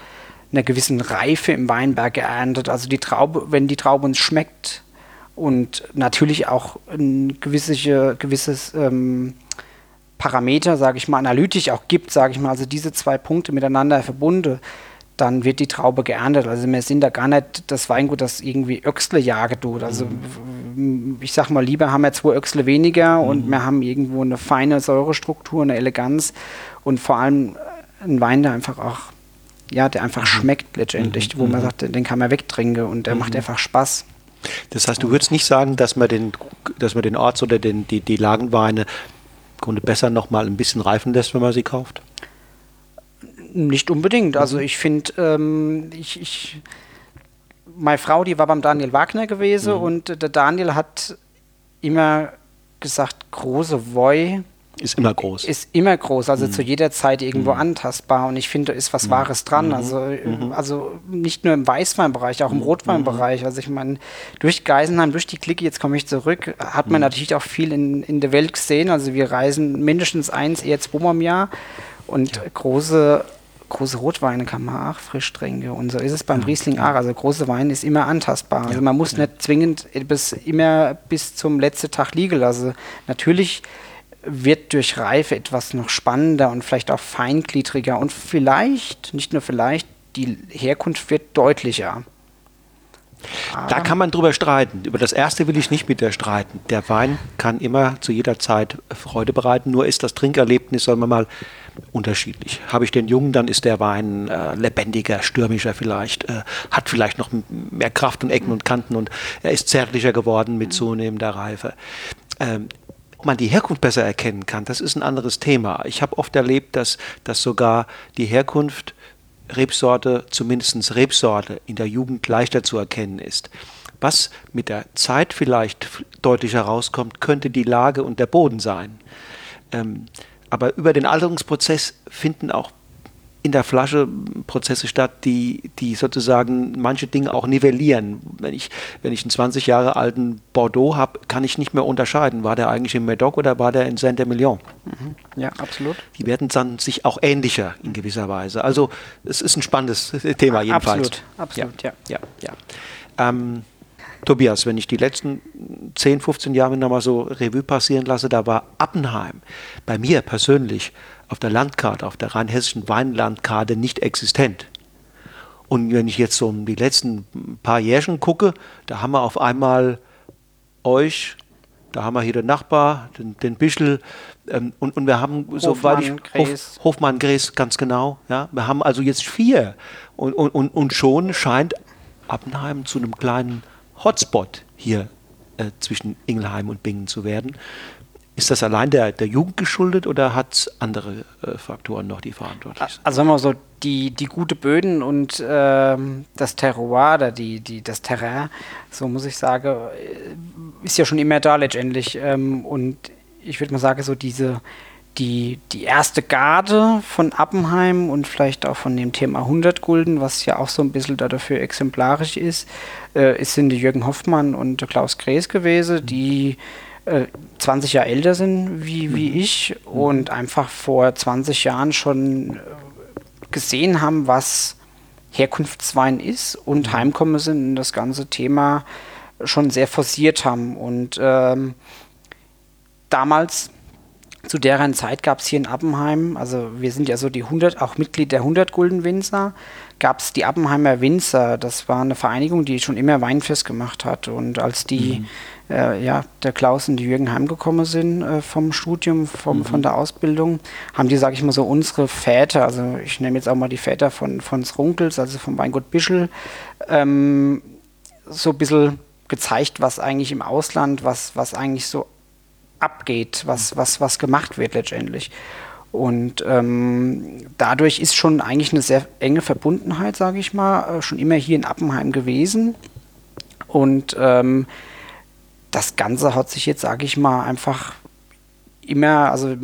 einer gewissen Reife im Weinberg geerntet. Also die Traube, wenn die Traube uns schmeckt und natürlich auch ein gewisse, gewisses ähm, Parameter, sage ich mal, analytisch auch gibt, sage ich mal, also diese zwei Punkte miteinander verbunden, dann wird die Traube geerntet. Also wir sind da gar nicht das Weingut, das irgendwie Öxle jagen tut. Also w- ich sag mal, lieber haben wir zwei Öxle weniger und wir haben irgendwo eine feine Säurestruktur, eine Eleganz und vor allem ein Wein, der einfach auch, ja, der einfach schmeckt letztendlich, wo man sagt, den kann man wegtrinken und der macht einfach Spaß. Das heißt, du würdest nicht sagen, dass man den, dass man den Orts- oder den, die, die Lagenweine im Grunde besser noch mal ein bisschen reifen lässt, wenn man sie kauft? Nicht unbedingt. Also ich finde, ähm, ich, ich, meine Frau, die war beim Daniel Wagner gewesen und äh, der Daniel hat immer gesagt, große Woi Ist immer groß. ist immer groß, also zu jeder Zeit irgendwo antastbar und ich finde, da ist was Wahres dran. Also, äh, also nicht nur im Weißweinbereich, auch im Rotweinbereich. Also ich meine, durch Geisenheim, durch die Clique, jetzt komme ich zurück, hat man natürlich auch viel in, in der Welt gesehen. Also wir reisen mindestens eins, eher zweimal im Jahr. Und große große Rotweine kann man auch frisch trinken. Und so ist es beim Riesling auch. Also große Wein ist immer antastbar. Also man muss nicht zwingend bis, immer bis zum letzten Tag liegen lassen. Natürlich wird durch Reife etwas noch spannender und vielleicht auch feingliedriger und vielleicht, nicht nur vielleicht, die Herkunft wird deutlicher. Da kann man drüber streiten. Über das erste will ich nicht mit dir streiten. Der Wein kann immer zu jeder Zeit Freude bereiten, nur ist das Trinkerlebnis, sagen wir mal, unterschiedlich. Habe ich den Jungen, dann ist der Wein äh, lebendiger, stürmischer vielleicht, äh, hat vielleicht noch mehr Kraft und Ecken und Kanten und er ist zärtlicher geworden mit zunehmender Reife. Ähm, ob man die Herkunft besser erkennen kann, das ist ein anderes Thema. Ich habe oft erlebt, dass, dass sogar die Herkunft Rebsorte, zumindest Rebsorte, in der Jugend leichter zu erkennen ist. Was mit der Zeit vielleicht deutlich herauskommt, könnte die Lage und der Boden sein. Ähm, aber über den Alterungsprozess finden auch in der Flasche Prozesse statt, die, die sozusagen manche Dinge auch nivellieren. Wenn ich, wenn ich einen 20 Jahre alten Bordeaux habe, kann ich nicht mehr unterscheiden, war der eigentlich im Medoc oder war der in Saint-Emilion. Ja, absolut. Die werden dann sich auch ähnlicher in gewisser Weise. Also es ist ein spannendes Thema jedenfalls. Absolut, absolut, ja. ja, ja. Ähm, Tobias, wenn ich die letzten 10, 15 Jahre nochmal so Revue passieren lasse, da war Appenheim bei mir persönlich auf der Landkarte, auf der rheinhessischen Weinlandkarte nicht existent. Und wenn ich jetzt so um die letzten paar Jährchen gucke, da haben wir auf einmal euch, da haben wir hier den Nachbar, den, den Bischel, ähm, und, und wir haben, soweit ich, Hofmann. Hof, Hofmann, Gräß, ganz genau, ja. Wir haben also jetzt vier. Und, und, und, und schon scheint Appenheim zu einem kleinen Hotspot hier äh, zwischen Ingelheim und Bingen zu werden. Ist das allein der, der Jugend geschuldet oder hat es andere äh, Faktoren noch, die verantwortlich sind? Also sagen wir mal so, die, die gute Böden und ähm, das Terroir oder die, die, das Terrain, so muss ich sagen, äh, ist ja schon immer da letztendlich. Ähm, und ich würde mal sagen, so diese, die, die erste Garde von Appenheim und vielleicht auch von dem Thema 100 Gulden, was ja auch so ein bisschen da dafür exemplarisch ist, äh, es sind die Jürgen Hoffmann und Klaus Gräß gewesen, die äh, 20 Jahre älter sind wie, wie ich und einfach vor 20 Jahren schon äh, gesehen haben, was Herkunftswein ist und heimkommen sind und das ganze Thema schon sehr forciert haben. Und ähm, damals zu deren Zeit gab es hier in Appenheim, also wir sind ja so die 100, auch Mitglied der 100 Gulden Winzer, gab es die Appenheimer Winzer. Das war eine Vereinigung, die schon immer Weinfest gemacht hat. Und als die, mhm. äh, ja, der Klaus und die Jürgen heimgekommen sind äh, vom Studium, vom, mhm. von der Ausbildung, haben die, sage ich mal so, unsere Väter, also ich nehme jetzt auch mal die Väter von, von Runkels, also vom Weingut Bischel, ähm, so ein bisschen gezeigt, was eigentlich im Ausland, was, was eigentlich so abgeht, was, was, was gemacht wird letztendlich. Und ähm, dadurch ist schon eigentlich eine sehr enge Verbundenheit, sage ich mal, äh, schon immer hier in Appenheim gewesen. Und ähm, das Ganze hat sich jetzt, sage ich mal, einfach immer, also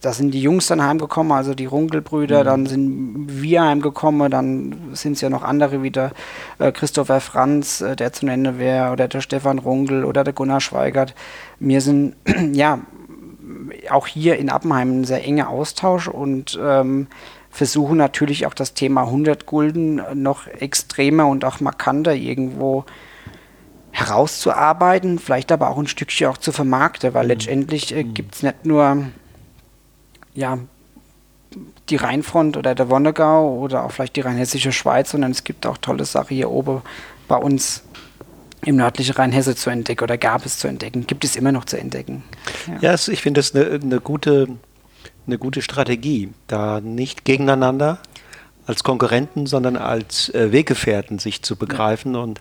da sind die Jungs dann heimgekommen, also die Runkelbrüder, mhm. dann sind wir heimgekommen, dann sind es ja noch andere wieder, äh, Christopher Franz, äh, der zu nennen wäre, oder der Stefan Runkel oder der Gunnar Schweigert. Wir sind ja auch hier in Appenheim ein sehr enger Austausch und ähm, versuchen natürlich auch das Thema 100 Gulden noch extremer und auch markanter irgendwo herauszuarbeiten, vielleicht aber auch ein Stückchen auch zu vermarkten, weil mhm. letztendlich äh, mhm. gibt es nicht nur ja, die Rheinfront oder der Wonnegau oder auch vielleicht die Rheinhessische Schweiz, sondern es gibt auch tolle Sachen hier oben bei uns im nördlichen Rheinhesse zu entdecken oder gab es zu entdecken, gibt es immer noch zu entdecken. Ja, ja ich finde das eine, eine, gute, eine gute Strategie, da nicht gegeneinander als Konkurrenten, sondern als äh, Weggefährten sich zu begreifen und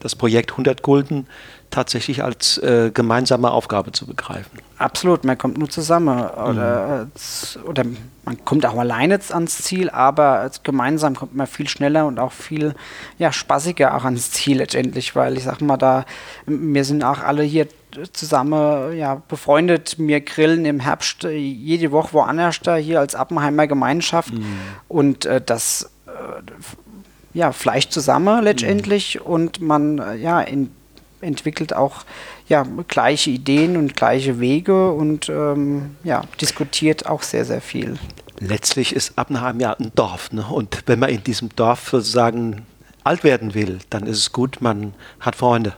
das Projekt 100 Gulden tatsächlich als äh, gemeinsame Aufgabe zu begreifen. Absolut, man kommt nur zusammen oder, mhm. oder man kommt auch alleine ans Ziel, aber gemeinsam kommt man viel schneller und auch viel ja, spaßiger auch ans Ziel letztendlich, weil ich sag mal, da wir sind auch alle hier zusammen ja, befreundet. Wir grillen im Herbst jede Woche woanders da hier als Appenheimer Gemeinschaft mhm. und äh, das äh, ja, Fleisch zusammen letztendlich mhm. und man äh, ja in entwickelt auch ja, gleiche Ideen und gleiche Wege und ähm, ja, diskutiert auch sehr, sehr viel. Letztlich ist Appenheim ja ein Dorf. Ne? Und wenn man in diesem Dorf sozusagen alt werden will, dann ist es gut, man hat Freunde.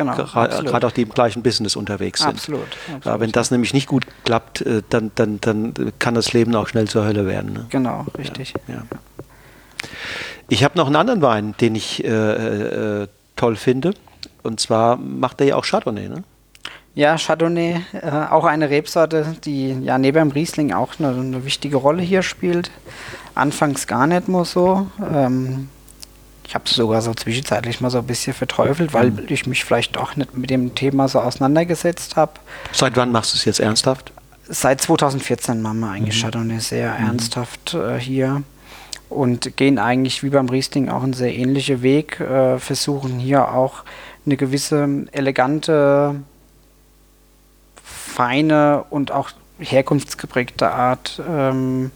Genau. Gerade auch die im gleichen Business unterwegs sind. Absolut. absolut. Wenn das nämlich nicht gut klappt, äh, dann, dann, dann kann das Leben auch schnell zur Hölle werden. Ne? Genau, richtig. Ja, ja. Ich habe noch einen anderen Wein, den ich äh, äh, toll finde. Und zwar macht er ja auch Chardonnay, ne? Ja, Chardonnay, äh, auch eine Rebsorte, die ja neben dem Riesling auch eine, eine, wichtige Rolle hier spielt. Anfangs gar nicht mehr so. Ähm, ich habe es sogar so zwischenzeitlich mal so ein bisschen verteufelt, weil mhm. ich mich vielleicht auch nicht mit dem Thema so auseinandergesetzt habe. Seit wann machst du es jetzt ernsthaft? Seit 2014 machen wir eigentlich mhm. Chardonnay sehr mhm. ernsthaft äh, hier und gehen eigentlich wie beim Riesling auch einen sehr ähnlichen Weg, äh, versuchen hier auch eine gewisse elegante, feine und auch herkunftsgeprägte Art ähm,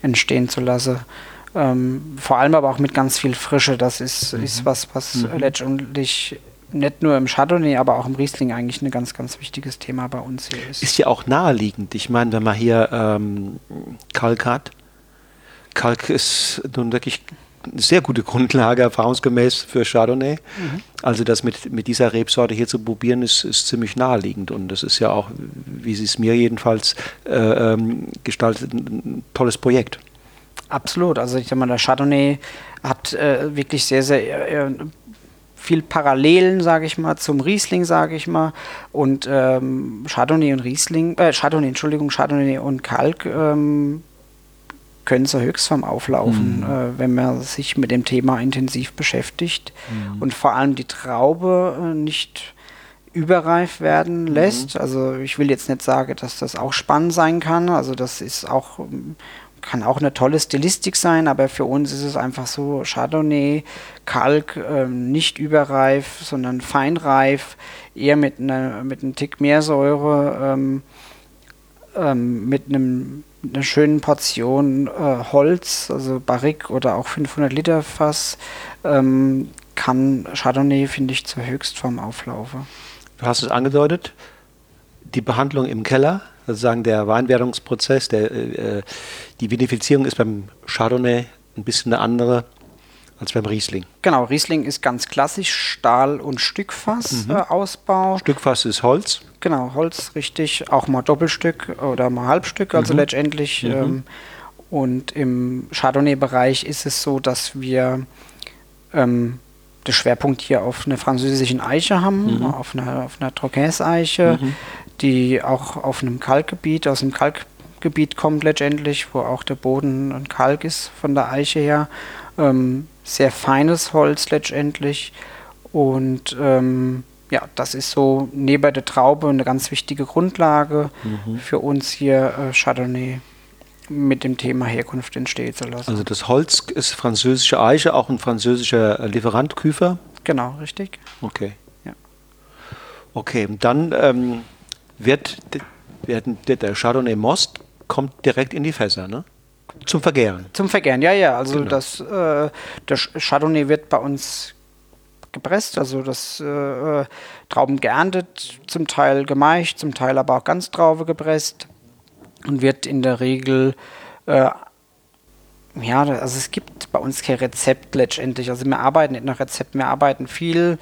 entstehen zu lassen. Ähm, vor allem aber auch mit ganz viel Frische. Das ist, mhm. ist was, was mhm. letztendlich nicht nur im Chardonnay, aber auch im Riesling eigentlich ein ganz, ganz wichtiges Thema bei uns hier ist. Ist ja auch naheliegend. Ich meine, wenn man hier ähm, Kalk hat, Kalk ist nun wirklich eine sehr gute Grundlage, erfahrungsgemäß für Chardonnay. Mhm. Also das mit, mit dieser Rebsorte hier zu probieren, ist, ist ziemlich naheliegend. Und das ist ja auch, wie sie es mir jedenfalls äh, ähm, gestaltet, ein tolles Projekt. Absolut. Also ich sag mal, der Chardonnay hat äh, wirklich sehr, sehr äh, viel Parallelen, sage ich mal, zum Riesling, sage ich mal. Und ähm, Chardonnay und Riesling, äh, Chardonnay, Entschuldigung, Chardonnay und Kalk ähm, können zur Höchstform auflaufen, mhm. äh, wenn man sich mit dem Thema intensiv beschäftigt mhm. und vor allem die Traube äh, nicht überreif werden mhm. lässt. Mhm. Also ich will jetzt nicht sagen, dass das auch spannend sein kann. Also das ist auch kann auch eine tolle Stilistik sein, aber für uns ist es einfach so Chardonnay, Kalk, äh, nicht überreif, sondern feinreif, eher mit, einer, mit einem Tick mehr Säure, ähm, ähm, mit einem einer schönen Portion äh, Holz, also Barrique oder auch 500 Liter Fass, ähm, kann Chardonnay, finde ich, zur Höchstform auflaufen. Du hast es angedeutet, die Behandlung im Keller, sozusagen der Weinwerdungsprozess, der, äh, die Vinifizierung ist beim Chardonnay ein bisschen eine andere als beim Riesling. Genau, Riesling ist ganz klassisch Stahl- und Stückfass-Ausbau. Mhm. Stückfass ist Holz. Genau, Holz, richtig. Auch mal Doppelstück oder mal Halbstück, also mhm. letztendlich. Mhm. Ähm, und im Chardonnay-Bereich ist es so, dass wir ähm, den Schwerpunkt hier auf einer französischen Eiche haben, mhm. auf einer, auf einer Troquens-Eiche, mhm. Die auch auf einem Kalkgebiet, aus dem Kalkgebiet kommt letztendlich, wo auch der Boden ein Kalk ist von der Eiche her. Ähm, sehr feines Holz letztendlich. Und ähm, ja, das ist so neben der Traube eine ganz wichtige Grundlage mhm. für uns hier äh, Chardonnay mit dem Thema Herkunft entstehen zu lassen. Also das Holz ist französische Eiche, auch ein französischer Lieferant Küfer? Genau, richtig. Okay. Ja. Okay, dann ähm, wird, wird der Chardonnay Most kommt direkt in die Fässer, ne? Zum Vergären. Zum Vergären, ja, ja. Also genau. das äh, der Chardonnay wird bei uns gepresst, also das äh, Trauben geerntet, zum Teil gemeicht, zum Teil aber auch ganz Traube gepresst und wird in der Regel äh, ja, also es gibt bei uns kein Rezept letztendlich. Also wir arbeiten nicht nach Rezept, wir arbeiten viel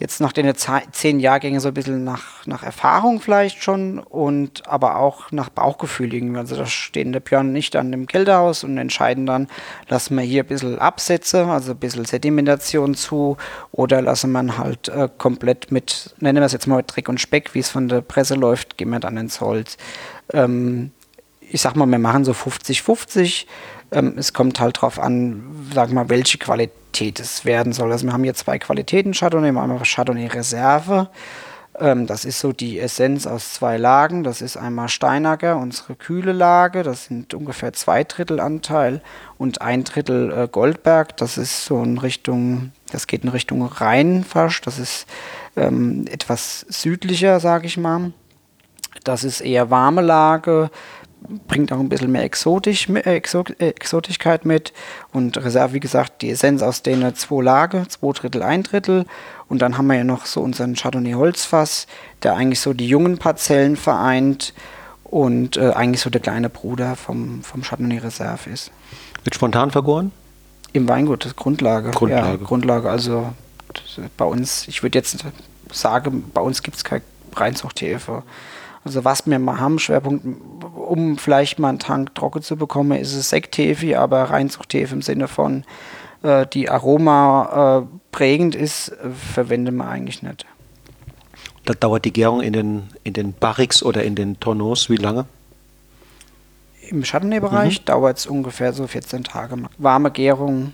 jetzt nach den zehn Jahrgängen so ein bisschen nach, nach Erfahrung vielleicht schon und aber auch nach Bauchgefühl irgendwie. Also da stehen der Björn nicht an dem Kältehaus und entscheiden dann, lassen wir hier ein bisschen Absätze, also ein bisschen Sedimentation zu oder lassen wir halt äh, komplett mit, nennen wir es jetzt mal mit Dreck und Speck, wie es von der Presse läuft, gehen wir dann ins Holz. Ähm, ich sag mal, wir machen so 50-50. Ähm, es kommt halt drauf an, sag mal, welche Qualität es werden soll. Also wir haben hier zwei Qualitäten Chardonnay. Wir haben einmal Chardonnay Reserve. Ähm, das ist so die Essenz aus zwei Lagen. Das ist einmal Steinacker, unsere kühle Lage. Das sind ungefähr zwei Drittel Anteil und ein Drittel äh, Goldberg. Das ist so in Richtung, das geht in Richtung Rhein fast. Das ist ähm, etwas südlicher, sage ich mal. Das ist eher warme Lage bringt auch ein bisschen mehr Exotisch, äh, Exotigkeit mit. Und Reserve, wie gesagt, die Essenz aus denen zwei Lage, zwei Drittel, ein Drittel. Und dann haben wir ja noch so unseren Chardonnay Holzfass, der eigentlich so die jungen Parzellen vereint und äh, eigentlich so der kleine Bruder vom, vom Chardonnay Reserve ist. Wird spontan vergoren? Im Weingut, das ist Grundlage. Grundlage. Ja, Grundlage. Also bei uns, ich würde jetzt sagen, bei uns gibt es keine Reinzuchthefe. Also was wir mal haben, Schwerpunkt, um vielleicht mal einen Tank trocken zu bekommen, ist es Sekthefe, aber Reinzuchthefe im Sinne von äh, die Aroma äh, prägend ist, äh, verwenden wir eigentlich nicht. Da dauert die Gärung in den, in den Barriques oder in den Tonneaus wie lange? Im Chardonnay-Bereich mhm. dauert es ungefähr so 14 Tage. Warme Gärung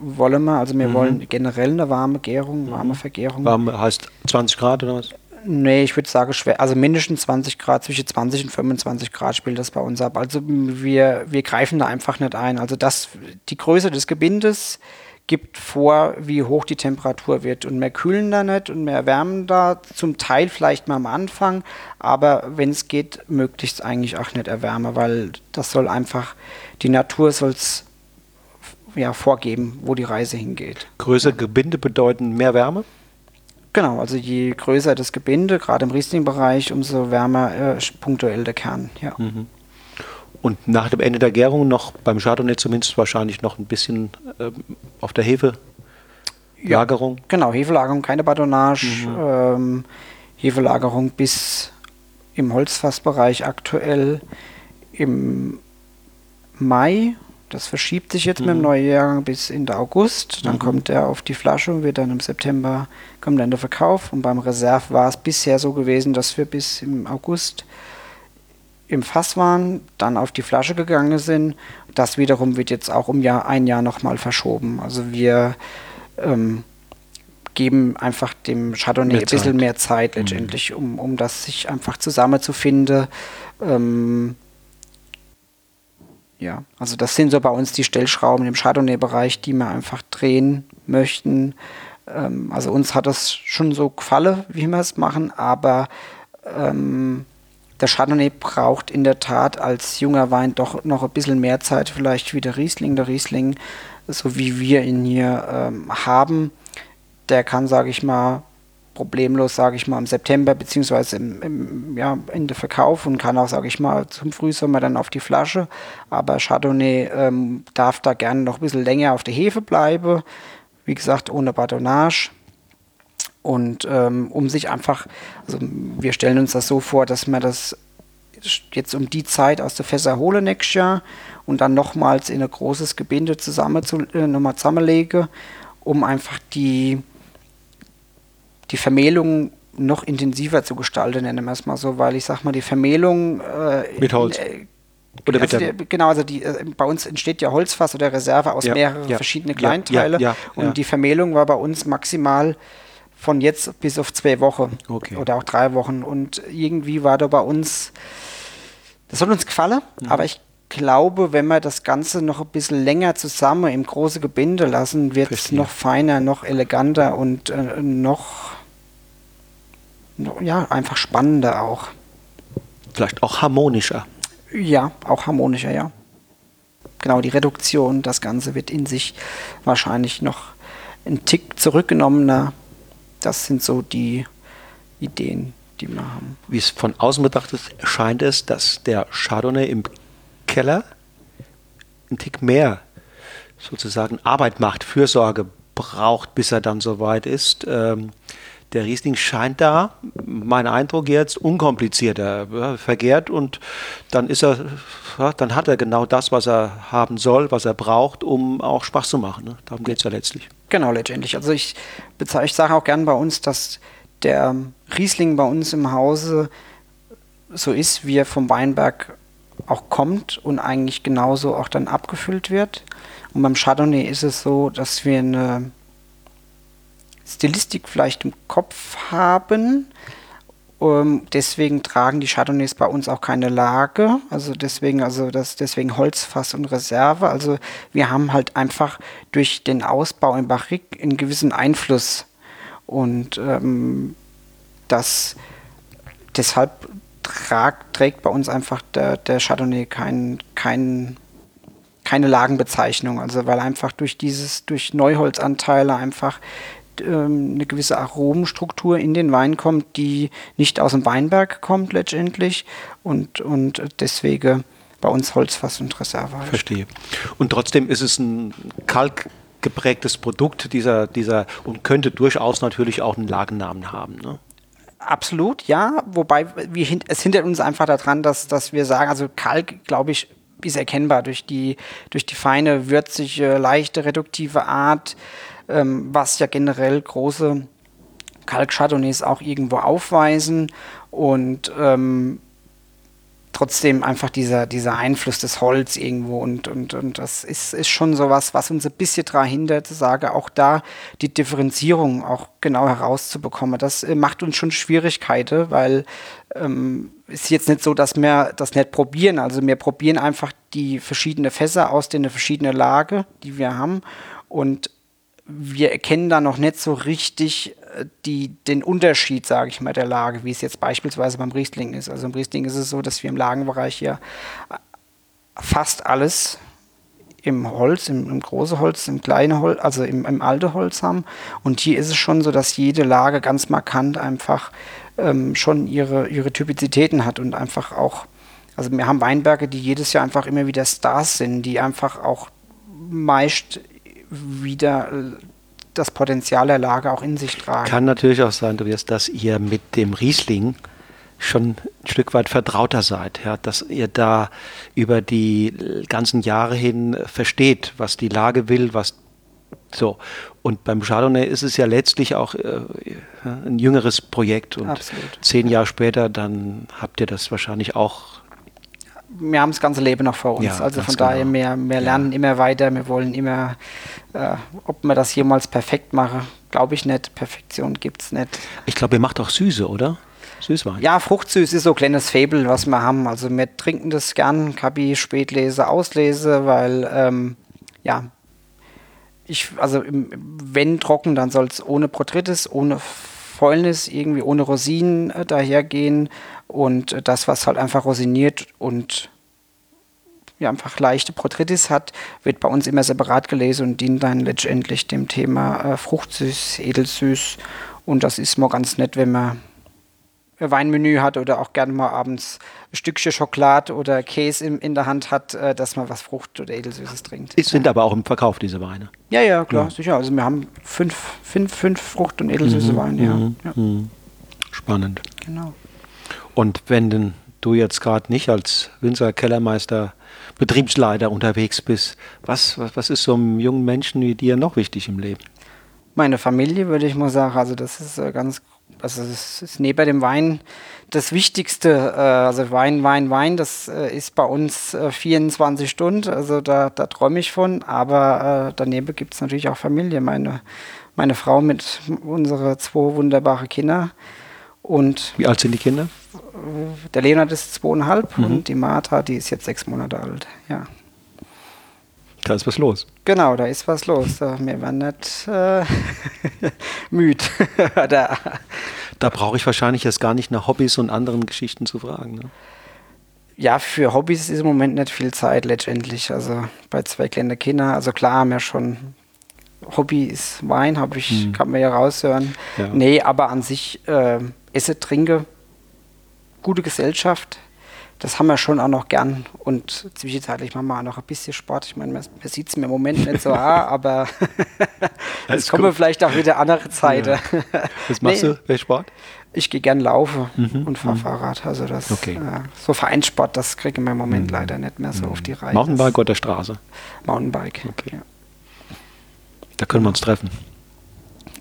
wollen wir, also wir mhm. wollen generell eine warme Gärung, warme mhm. Vergärung. Warm heißt 20 Grad oder was? Nee, ich würde sagen, schwer, also mindestens 20 Grad, zwischen 20 und 25 Grad spielt das bei uns ab. Also wir, wir greifen da einfach nicht ein. Also das, die Größe des Gebindes gibt vor, wie hoch die Temperatur wird. Und mehr kühlen da nicht und mehr wärmen da, zum Teil vielleicht mal am Anfang, aber wenn es geht, möglichst eigentlich auch nicht erwärmen, weil das soll einfach, die Natur soll es ja, vorgeben, wo die Reise hingeht. Größere Gebinde bedeuten mehr Wärme? Genau, also je größer das Gebinde, gerade im Riesling-Bereich, umso wärmer äh, punktuell der Kern. Ja. Mhm. Und nach dem Ende der Gärung noch beim Chardonnay zumindest wahrscheinlich noch ein bisschen äh, auf der Hefe. Lagerung? Ja, genau, Hefelagerung, keine Badonage. Mhm. Ähm, Hefelagerung bis im Holzfassbereich aktuell im Mai das verschiebt sich jetzt mhm. mit dem mhm. Neujahrgang bis in der August. Dann mhm. kommt er auf die Flasche und wird dann im September kommt dann der Verkauf. Und beim Reserve war es bisher so gewesen, dass wir bis im August im Fass waren, dann auf die Flasche gegangen sind. Das wiederum wird jetzt auch um Jahr, ein Jahr nochmal verschoben. Also wir ähm, geben einfach dem Chardonnay mehr ein bisschen mehr Zeit letztendlich, mhm. um, um das sich einfach zusammenzufinden. Ähm, ja, also das sind so bei uns die Stellschrauben im Chardonnay-Bereich, die wir einfach drehen möchten. Ähm, also uns hat das schon so gefallen, wie wir es machen, aber ähm, der Chardonnay braucht in der Tat als junger Wein doch noch ein bisschen mehr Zeit, vielleicht wie der Riesling. Der Riesling, so wie wir ihn hier ähm, haben, der kann, sage ich mal, problemlos, sage ich mal, im September beziehungsweise im, im ja, Ende Verkauf und kann auch, sage ich mal, zum Frühsommer dann auf die Flasche. Aber Chardonnay ähm, darf da gerne noch ein bisschen länger auf der Hefe bleiben. Wie gesagt, ohne Badonage. Und ähm, um sich einfach, also wir stellen uns das so vor, dass man das jetzt um die Zeit aus der Fässer hole nächstes Jahr und dann nochmals in ein großes Gebinde zusammen zu, äh, nochmal zusammenlege, um einfach die, die Vermehlung noch intensiver zu gestalten, nennen wir es mal so, weil ich sag mal, die Vermehlung äh, mit Holz. Äh, oder also die, genau, also die, äh, bei uns entsteht ja Holzfass oder Reserve aus ja, mehreren ja, verschiedenen Kleinteile ja, und die Vermehlung war bei uns maximal von jetzt bis auf zwei Wochen okay. oder auch drei Wochen und irgendwie war da bei uns, das hat uns gefallen, mhm. aber ich glaube, wenn wir das Ganze noch ein bisschen länger zusammen im großen Gebinde lassen, wird es noch feiner, noch eleganter und äh, noch, ja, einfach spannender auch. Vielleicht auch harmonischer. Ja, auch harmonischer, ja. Genau, die Reduktion, das Ganze wird in sich wahrscheinlich noch ein Tick zurückgenommener. Das sind so die Ideen, die wir haben. Wie es von außen betrachtet scheint es, dass der Chardonnay im Keller einen Tick mehr sozusagen Arbeit macht, Fürsorge braucht, bis er dann soweit ist. Ähm, der Riesling scheint da, mein Eindruck jetzt, unkomplizierter, ja, vergärt und dann ist er, dann hat er genau das, was er haben soll, was er braucht, um auch Spaß zu machen. Ne? Darum geht es ja letztlich. Genau, letztendlich. Also ich, ich sage auch gern bei uns, dass der Riesling bei uns im Hause so ist, wie er vom Weinberg auch kommt und eigentlich genauso auch dann abgefüllt wird. Und beim Chardonnay ist es so, dass wir eine Stilistik vielleicht im Kopf haben. Um, ähm, deswegen tragen die Chardonnays bei uns auch keine Lage. Also deswegen, also das, deswegen Holzfass und Reserve. Also wir haben halt einfach durch den Ausbau im Barrique einen gewissen Einfluss. Und ähm, das deshalb trag, trägt bei uns einfach der, der Chardonnay kein, kein, keine Lagenbezeichnung. Also weil einfach durch dieses, durch Neuholzanteile einfach ähm, eine gewisse Aromenstruktur in den Wein kommt, die nicht aus dem Weinberg kommt letztendlich und, und deswegen bei uns Holzfass und Reserve. Verstehe. Und trotzdem ist es ein kalkgeprägtes Produkt dieser, dieser und könnte durchaus natürlich auch einen Lagennamen haben. Ne? Absolut, ja. Wobei wir, es hindert uns einfach daran, dass, dass wir sagen, also Kalk, glaube ich, ist erkennbar durch die, durch die feine, würzige, leichte, reduktive Art, ähm, was ja generell große Kalk-Chardonnays auch irgendwo aufweisen. Und ähm, trotzdem einfach dieser, dieser Einfluss des Holz irgendwo und, und, und das ist, ist schon sowas, was uns ein bisschen daran hindert, sage auch da die Differenzierung auch genau herauszubekommen. Das äh, macht uns schon Schwierigkeiten, weil ähm, ist jetzt nicht so, dass wir das nicht probieren. Also wir probieren einfach die verschiedenen Fässer aus den verschiedenen Lage, die wir haben und wir erkennen da noch nicht so richtig äh, die, den Unterschied, sage ich mal, der Lage, wie es jetzt beispielsweise beim Riesling ist. Also im Riesling ist es so, dass wir im Lagenbereich hier fast alles im Holz, im, im große Holz, im kleine Holz, also im, im alte Holz haben. Und hier ist es schon so, dass jede Lage ganz markant einfach ähm, schon ihre, ihre Typizitäten hat und einfach auch, also wir haben Weinberge, die jedes Jahr einfach immer wieder Stars sind, die einfach auch meist wieder äh, das Potenzial der Lage auch in sich tragen. Kann natürlich auch sein, Tobias, dass ihr mit dem Riesling schon ein Stück weit vertrauter seid, ja, dass ihr da über die ganzen Jahre hin versteht, was die Lage will, was so. Und beim Chardonnay ist es ja letztlich auch äh, ein jüngeres Projekt und Absolut. zehn Jahre später, dann habt ihr das wahrscheinlich auch wir haben das ganze Leben noch vor uns. Ja, also von daher, genau. wir, wir lernen ja. immer weiter, wir wollen immer, äh, ob wir das jemals perfekt machen, glaube ich nicht. Perfektion gibt es nicht. Ich glaube, ihr macht auch Süße, oder? Süßwein. Ja, Fruchtsüß ist so ein kleines Fable, was wir haben. Also wir trinken das gern, Kabi, Spätlese, Auslese, weil, ähm, ja, ich, also wenn trocken, dann soll es ohne Protritis, ohne Fäulnis, irgendwie ohne Rosinen äh, dahergehen und das, was halt einfach rosiniert und ja, einfach leichte Botrytis hat, wird bei uns immer separat gelesen und dient dann letztendlich dem Thema äh, Fruchtsüß, Edelsüß. Und das ist mal ganz nett, wenn man ein Weinmenü hat oder auch gerne mal abends ein Stückchen Schokolade oder Käse in, in der Hand hat, äh, dass man was Frucht- oder Edelsüßes trinkt. Es sind ja. aber auch im Verkauf diese Weine. Ja, ja, klar, ja. sicher. Also wir haben fünf, fünf, fünf Frucht- und Edelsüße mhm, Weine, ja. Mhm, ja. Mhm. Spannend. Genau. Und wenn du jetzt gerade nicht als Winzer, Kellermeister, Betriebsleiter unterwegs bist, was, was, was ist so einem jungen Menschen wie dir noch wichtig im Leben? Meine Familie, würde ich mal sagen. Also das ist äh, ganz, also es ist neben dem Wein das Wichtigste. Äh, also Wein, Wein, Wein, das äh, ist bei uns 24 Stunden. Also da, da träume ich von. Aber daneben gibt es natürlich auch Familie. Meine, meine Frau mit unsere zwei wunderbare Kinder. Und Wie alt sind die Kinder? Der Leonard ist zweieinhalb mhm. und die Martha, die ist jetzt sechs Monate alt. Ja. Da ist was los. Genau, da ist was los. Wir waren nicht äh, müde. da da brauche ich wahrscheinlich jetzt gar nicht nach Hobbys und anderen Geschichten zu fragen. Ne? Ja, für Hobbys ist im Moment nicht viel Zeit letztendlich. Also bei zwei kleinen Kindern, also klar haben wir schon Hobby ist Wein, habe ich, hm. kann man ja raushören. Ja. Nee, aber an sich äh, esse, trinke, gute Gesellschaft, das haben wir schon auch noch gern. Und zwischenzeitlich machen wir auch noch ein bisschen Sport. Ich meine, man, man sieht es mir im Moment nicht so, ah, aber es kommen vielleicht auch wieder andere Zeiten. Ja. Was machst nee, du? Welchen Sport? Ich gehe gern laufen mhm. und fahre mhm. Fahrrad. Also das okay. äh, so Vereinssport, das kriege ich im Moment mhm. leider nicht mehr so mhm. auf die Reihe. Mountainbike oder Straße? Mountainbike. Okay. Ja. Da können wir uns treffen.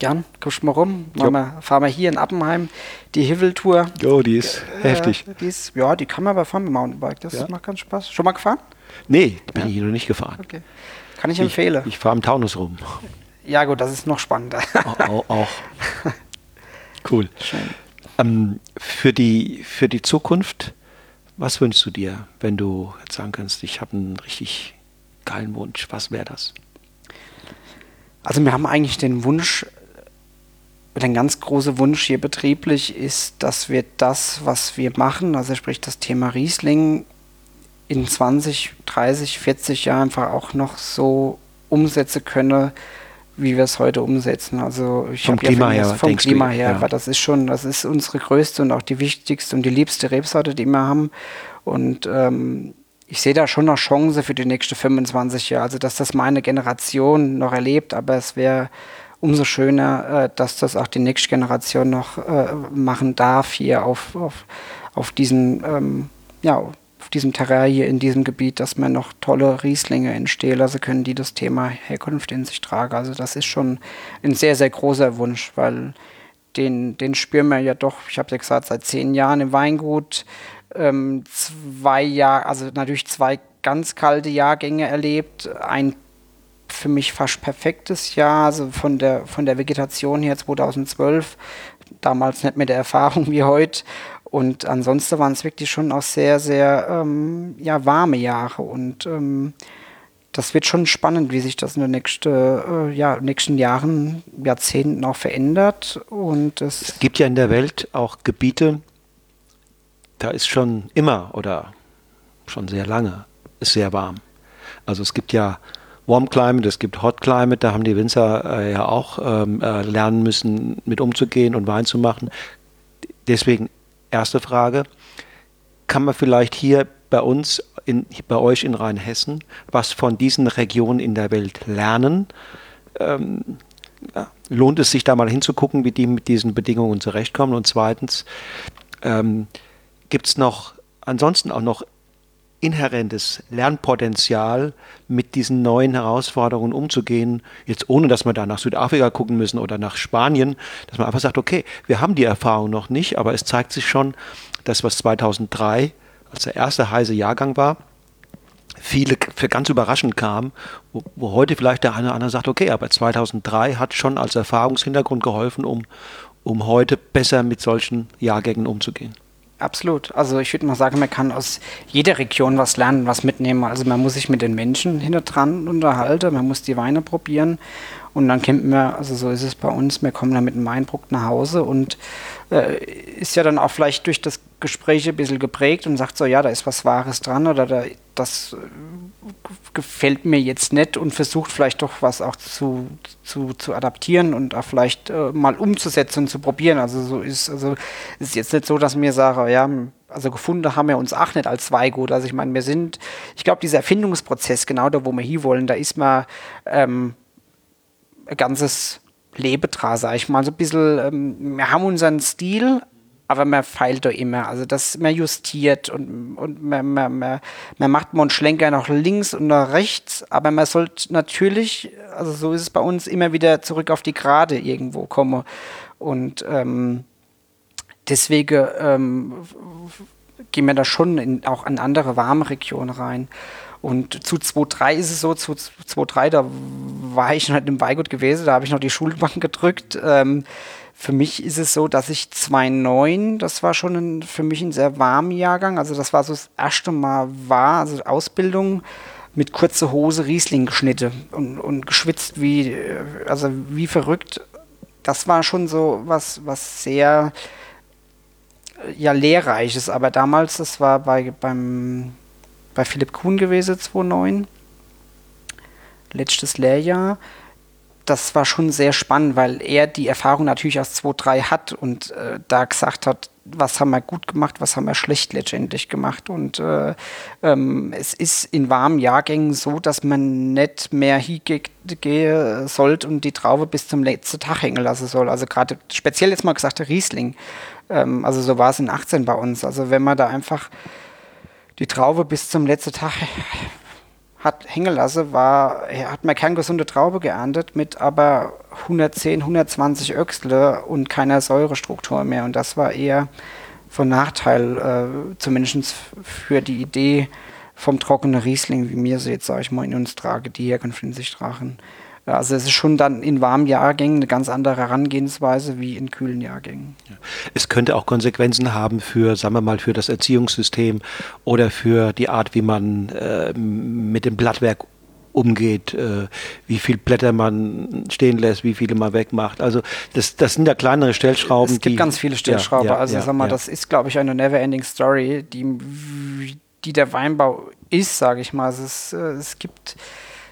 Jan, kommst mal rum. Wir, fahren wir hier in Appenheim die Hiveltour. Jo, die ist äh, heftig. Die ist, ja, die kann man aber fahren mit Mountainbike. Das ja. macht ganz Spaß. Schon mal gefahren? Nee, bin ja. ich noch nicht gefahren. Okay. Kann ich, ich empfehlen. Ich fahre im Taunus rum. Ja, gut, das ist noch spannender. Auch. auch. Cool. Ähm, für, die, für die Zukunft, was wünschst du dir, wenn du jetzt sagen kannst, ich habe einen richtig geilen Wunsch? Was wäre das? Also wir haben eigentlich den Wunsch, ein ganz großer Wunsch hier betrieblich ist, dass wir das, was wir machen, also sprich das Thema Riesling, in 20, 30, 40 Jahren einfach auch noch so umsetzen können, wie wir es heute umsetzen. Also ich vom Klima ja her, vom Klima her, ja. weil das ist schon, das ist unsere größte und auch die wichtigste und die liebste Rebsorte, die wir haben. Und ähm, ich sehe da schon noch Chance für die nächsten 25 Jahre, also dass das meine Generation noch erlebt, aber es wäre umso schöner, äh, dass das auch die nächste Generation noch äh, machen darf hier auf, auf, auf diesem, ähm, ja, auf diesem Terrain hier in diesem Gebiet, dass man noch tolle Rieslinge entstehen lassen können, die das Thema Herkunft in sich tragen. Also das ist schon ein sehr, sehr großer Wunsch, weil den, den spüren wir ja doch, ich habe ja gesagt, seit zehn Jahren im Weingut ähm, zwei Jahre, also natürlich zwei ganz kalte Jahrgänge erlebt. Ein für mich fast perfektes Jahr, also von der, von der Vegetation her 2012, damals nicht mit der Erfahrung wie heute. Und ansonsten waren es wirklich schon auch sehr, sehr ähm, ja, warme Jahre. Und ähm, das wird schon spannend, wie sich das in den nächsten, äh, ja, nächsten Jahren, Jahrzehnten auch verändert. Und es gibt ja in der Welt auch Gebiete, da ist schon immer oder schon sehr lange ist sehr warm. Also es gibt ja Warm Climate, es gibt Hot Climate, da haben die Winzer äh, ja auch ähm, äh, lernen müssen, mit umzugehen und Wein zu machen. Deswegen erste Frage, kann man vielleicht hier bei uns, in, bei euch in Rheinhessen, was von diesen Regionen in der Welt lernen? Ähm, ja, lohnt es sich da mal hinzugucken, wie die mit diesen Bedingungen zurechtkommen? Und zweitens, ähm, gibt es noch ansonsten auch noch inhärentes Lernpotenzial, mit diesen neuen Herausforderungen umzugehen, jetzt ohne dass wir da nach Südafrika gucken müssen oder nach Spanien, dass man einfach sagt, okay, wir haben die Erfahrung noch nicht, aber es zeigt sich schon, dass was 2003 als der erste heiße Jahrgang war, viele für ganz überraschend kam, wo, wo, heute vielleicht der eine oder andere sagt, okay, aber 2003 hat schon als Erfahrungshintergrund geholfen, um, um heute besser mit solchen Jahrgängen umzugehen. Absolut. Also ich würde mal sagen, man kann aus jeder Region was lernen, was mitnehmen. Also man muss sich mit den Menschen hinter dran unterhalten, man muss die Weine probieren Und dann kennt man, also so ist es bei uns, wir kommen dann mit einem Eindruck nach Hause und äh, ist ja dann auch vielleicht durch das Gespräch ein bisschen geprägt und sagt so, ja, da ist was Wahres dran oder da, das äh, gefällt mir jetzt nicht und versucht vielleicht doch was auch zu, zu, zu adaptieren und auch vielleicht äh, mal umzusetzen und zu probieren. Also so ist, also ist jetzt nicht so, dass mir sage, ja, also gefunden haben wir uns auch nicht als Zweigut. Also ich meine, wir sind, ich glaube, dieser Erfindungsprozess, genau da, wo wir hier wollen, da ist man ähm, ganzes Leben dran, sag ich mal. So ein bisschen, ähm, wir haben unseren Stil, aber man feilt da immer. Also das man justiert und, und man, man, man, man macht mal einen Schlenker nach links und nach rechts, aber man sollte natürlich, also so ist es bei uns, immer wieder zurück auf die Gerade irgendwo kommen. Und ähm, deswegen ähm, gehen wir da schon in, auch in andere warme Regionen rein. Und zu 2.3 ist es so, zu 2.3, da war ich noch im Beigut gewesen, da habe ich noch die Schulbank gedrückt. Ähm, für mich ist es so, dass ich 2.9, das war schon ein, für mich ein sehr warmer Jahrgang, also das war so das erste Mal war, also Ausbildung mit kurzer Hose Riesling geschnitten und, und geschwitzt wie, also wie verrückt. Das war schon so was, was sehr, ja, lehrreiches, aber damals, das war bei, beim bei Philipp Kuhn gewesen, 2009. Letztes Lehrjahr. Das war schon sehr spannend, weil er die Erfahrung natürlich aus 2.3 hat und äh, da gesagt hat, was haben wir gut gemacht, was haben wir schlecht letztendlich gemacht. Und äh, ähm, es ist in warmen Jahrgängen so, dass man nicht mehr hingehen sollte und die Traube bis zum letzten Tag hängen lassen soll. Also gerade speziell jetzt mal gesagt der Riesling. Ähm, also so war es in 18 bei uns. Also wenn man da einfach die Traube bis zum letzten Tag hat hängen lassen, war, hat mir keine gesunde Traube geerntet mit aber 110, 120 Öchsle und keiner Säurestruktur mehr. Und das war eher von Nachteil, äh, zumindest für die Idee vom trockenen Riesling, wie mir sie jetzt, sage ich mal, in uns trage, die hier von sich tragen. Also es ist schon dann in warmen Jahrgängen eine ganz andere Herangehensweise wie in kühlen Jahrgängen. Es könnte auch Konsequenzen haben für, sagen wir mal, für das Erziehungssystem oder für die Art, wie man äh, mit dem Blattwerk umgeht, äh, wie viele Blätter man stehen lässt, wie viele man wegmacht. Also das, das sind ja kleinere Stellschrauben. Es gibt die, ganz viele Stellschrauben. Ja, ja, also ja, sag mal, das ist, glaube ich, eine never-ending Story, die, die der Weinbau ist, sage ich mal. Also es, äh, es gibt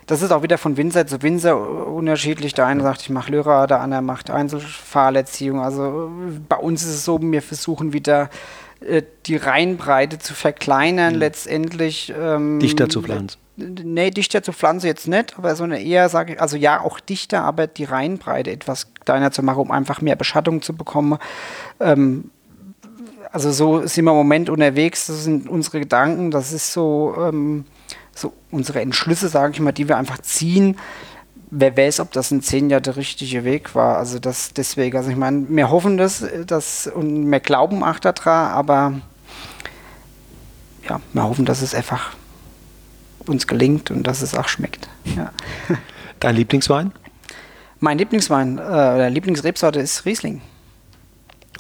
das ist auch wieder von Winzer zu Winzer unterschiedlich. Der eine sagt, ich mache Lyra, der andere macht Einzelfahlerziehung. Also bei uns ist es so, wir versuchen wieder äh, die Reihenbreite zu verkleinern, mhm. letztendlich. Ähm, dichter zu pflanzen. Nee, dichter zu pflanzen jetzt nicht, aber so eine eher, sage ich, also ja, auch dichter, aber die Reihenbreite etwas kleiner zu machen, um einfach mehr Beschattung zu bekommen. Ähm, also so sind wir im Moment unterwegs, das sind unsere Gedanken, das ist so, ähm, so unsere Entschlüsse, sage ich mal, die wir einfach ziehen. Wer weiß, ob das in zehn Jahren der richtige Weg war. Also das deswegen, also ich meine, wir hoffen das, das und wir glauben auch daran, aber ja, wir hoffen, dass es einfach uns gelingt und dass es auch schmeckt. Ja. Dein Lieblingswein? Mein Lieblingswein, äh, oder Lieblingsrebsorte ist Riesling.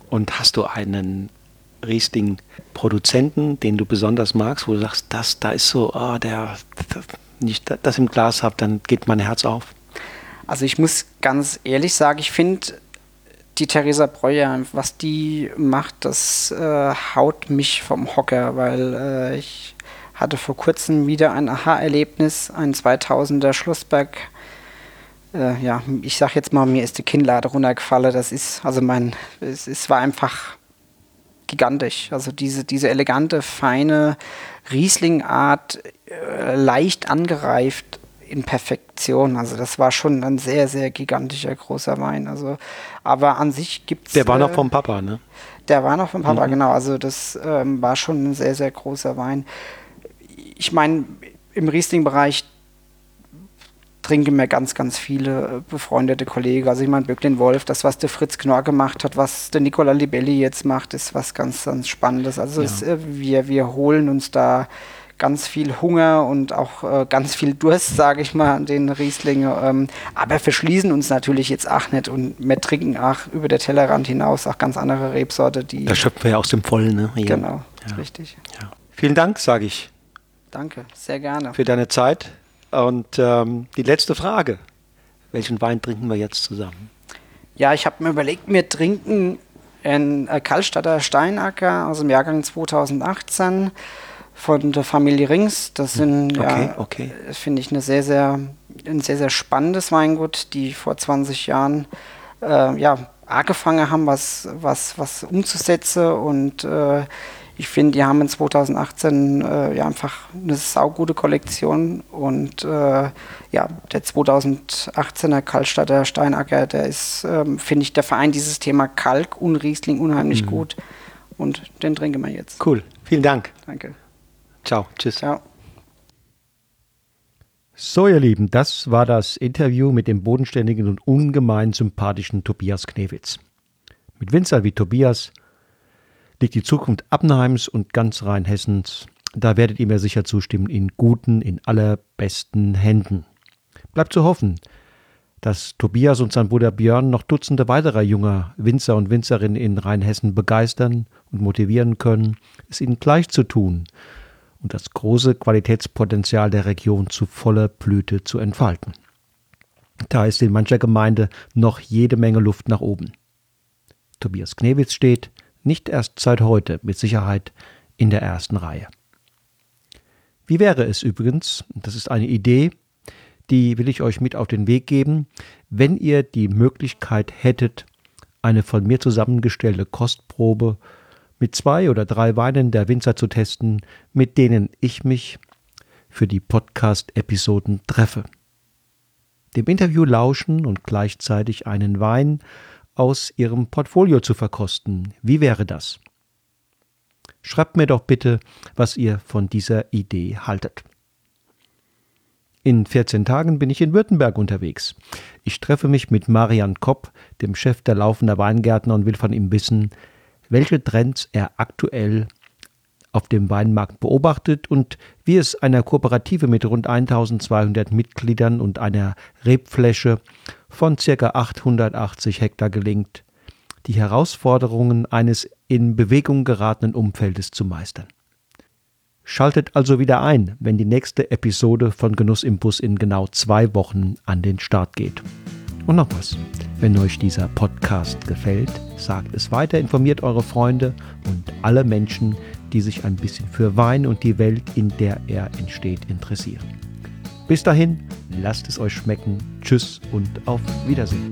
Und hast du einen Riesling-Produzenten, den du besonders magst, wo du sagst, das, da ist so, oh, der, nicht das im Glas habe, dann geht mein Herz auf? Also ich muss ganz ehrlich sagen, ich finde die Theresa Breuer, was die macht, das äh, haut mich vom Hocker, weil äh, ich hatte vor kurzem wieder ein Aha-Erlebnis, ein 2000er Schlossberg. Äh, ja, ich sag jetzt mal, mir ist die Kinnlade runtergefallen. Das ist, also mein, es, es war einfach gigantisch. Also diese, diese elegante, feine Riesling-Art, äh, leicht angereift in Perfektion. Also das war schon ein sehr, sehr gigantischer großer Wein. Also, aber an sich gibt es. Der war noch vom Papa, ne? Der war noch vom Papa, mhm. genau. Also das ähm, war schon ein sehr, sehr großer Wein. Ich meine, im Riesling-Bereich trinken mir ganz, ganz viele äh, befreundete Kollegen. Also ich meine, Böcklin Wolf, das, was der Fritz Knorr gemacht hat, was der Nicola Libelli jetzt macht, ist was ganz, ganz Spannendes. Also ja. es, äh, wir, wir holen uns da ganz viel Hunger und auch äh, ganz viel Durst, sage ich mal, an den Rieslinge. Ähm, aber verschließen uns natürlich jetzt auch nicht und wir trinken auch über der Tellerrand hinaus auch ganz andere Rebsorte, die. Da schöpfen wir ja aus dem Vollen, ne? Ja. Genau, ja. richtig. Ja. Vielen Dank, sage ich. Danke, sehr gerne. Für deine Zeit. Und ähm, die letzte Frage. Welchen Wein trinken wir jetzt zusammen? Ja, ich habe mir überlegt, wir trinken ein Kaltstadter Steinacker aus dem Jahrgang 2018 von der Familie Rings. Das sind, okay, ja, okay. finde ich, eine sehr, sehr, ein sehr, sehr spannendes Weingut, die vor 20 Jahren äh, ja, angefangen haben, was, was, was umzusetzen und äh, ich finde, die haben in 2018 äh, ja einfach eine saugute Kollektion und äh, ja, der 2018er Kaltstadter Steinacker, der ist, ähm, finde ich, der Verein dieses Thema Kalk und Riesling unheimlich mhm. gut und den trinken wir jetzt. Cool, vielen Dank. Danke. Ciao, tschüss. Ciao. So, ihr Lieben, das war das Interview mit dem bodenständigen und ungemein sympathischen Tobias Knewitz. Mit Winzer wie Tobias liegt die Zukunft Appenheims und ganz Rheinhessens, da werdet ihr mir sicher zustimmen, in guten, in allerbesten Händen. Bleibt zu hoffen, dass Tobias und sein Bruder Björn noch Dutzende weiterer junger Winzer und Winzerinnen in Rheinhessen begeistern und motivieren können, es ihnen gleich zu tun und das große Qualitätspotenzial der Region zu voller Blüte zu entfalten. Da ist in mancher Gemeinde noch jede Menge Luft nach oben. Tobias Knewitz steht, nicht erst seit heute, mit Sicherheit in der ersten Reihe. Wie wäre es übrigens, das ist eine Idee, die will ich euch mit auf den Weg geben, wenn ihr die Möglichkeit hättet, eine von mir zusammengestellte Kostprobe mit zwei oder drei Weinen der Winzer zu testen, mit denen ich mich für die Podcast-Episoden treffe. Dem Interview lauschen und gleichzeitig einen Wein aus Ihrem Portfolio zu verkosten. Wie wäre das? Schreibt mir doch bitte, was ihr von dieser Idee haltet. In 14 Tagen bin ich in Württemberg unterwegs. Ich treffe mich mit Marian Kopp, dem Chef der laufender Weingärtner, und will von ihm wissen, welche Trends er aktuell auf dem Weinmarkt beobachtet und wie es einer Kooperative mit rund 1200 Mitgliedern und einer Rebfläche von ca. 880 Hektar gelingt, die Herausforderungen eines in Bewegung geratenen Umfeldes zu meistern. Schaltet also wieder ein, wenn die nächste Episode von Genuss im Bus in genau zwei Wochen an den Start geht. Und noch was. Wenn euch dieser Podcast gefällt, sagt es weiter, informiert eure Freunde und alle Menschen, die sich ein bisschen für Wein und die Welt, in der er entsteht, interessieren. Bis dahin, lasst es euch schmecken. Tschüss und auf Wiedersehen.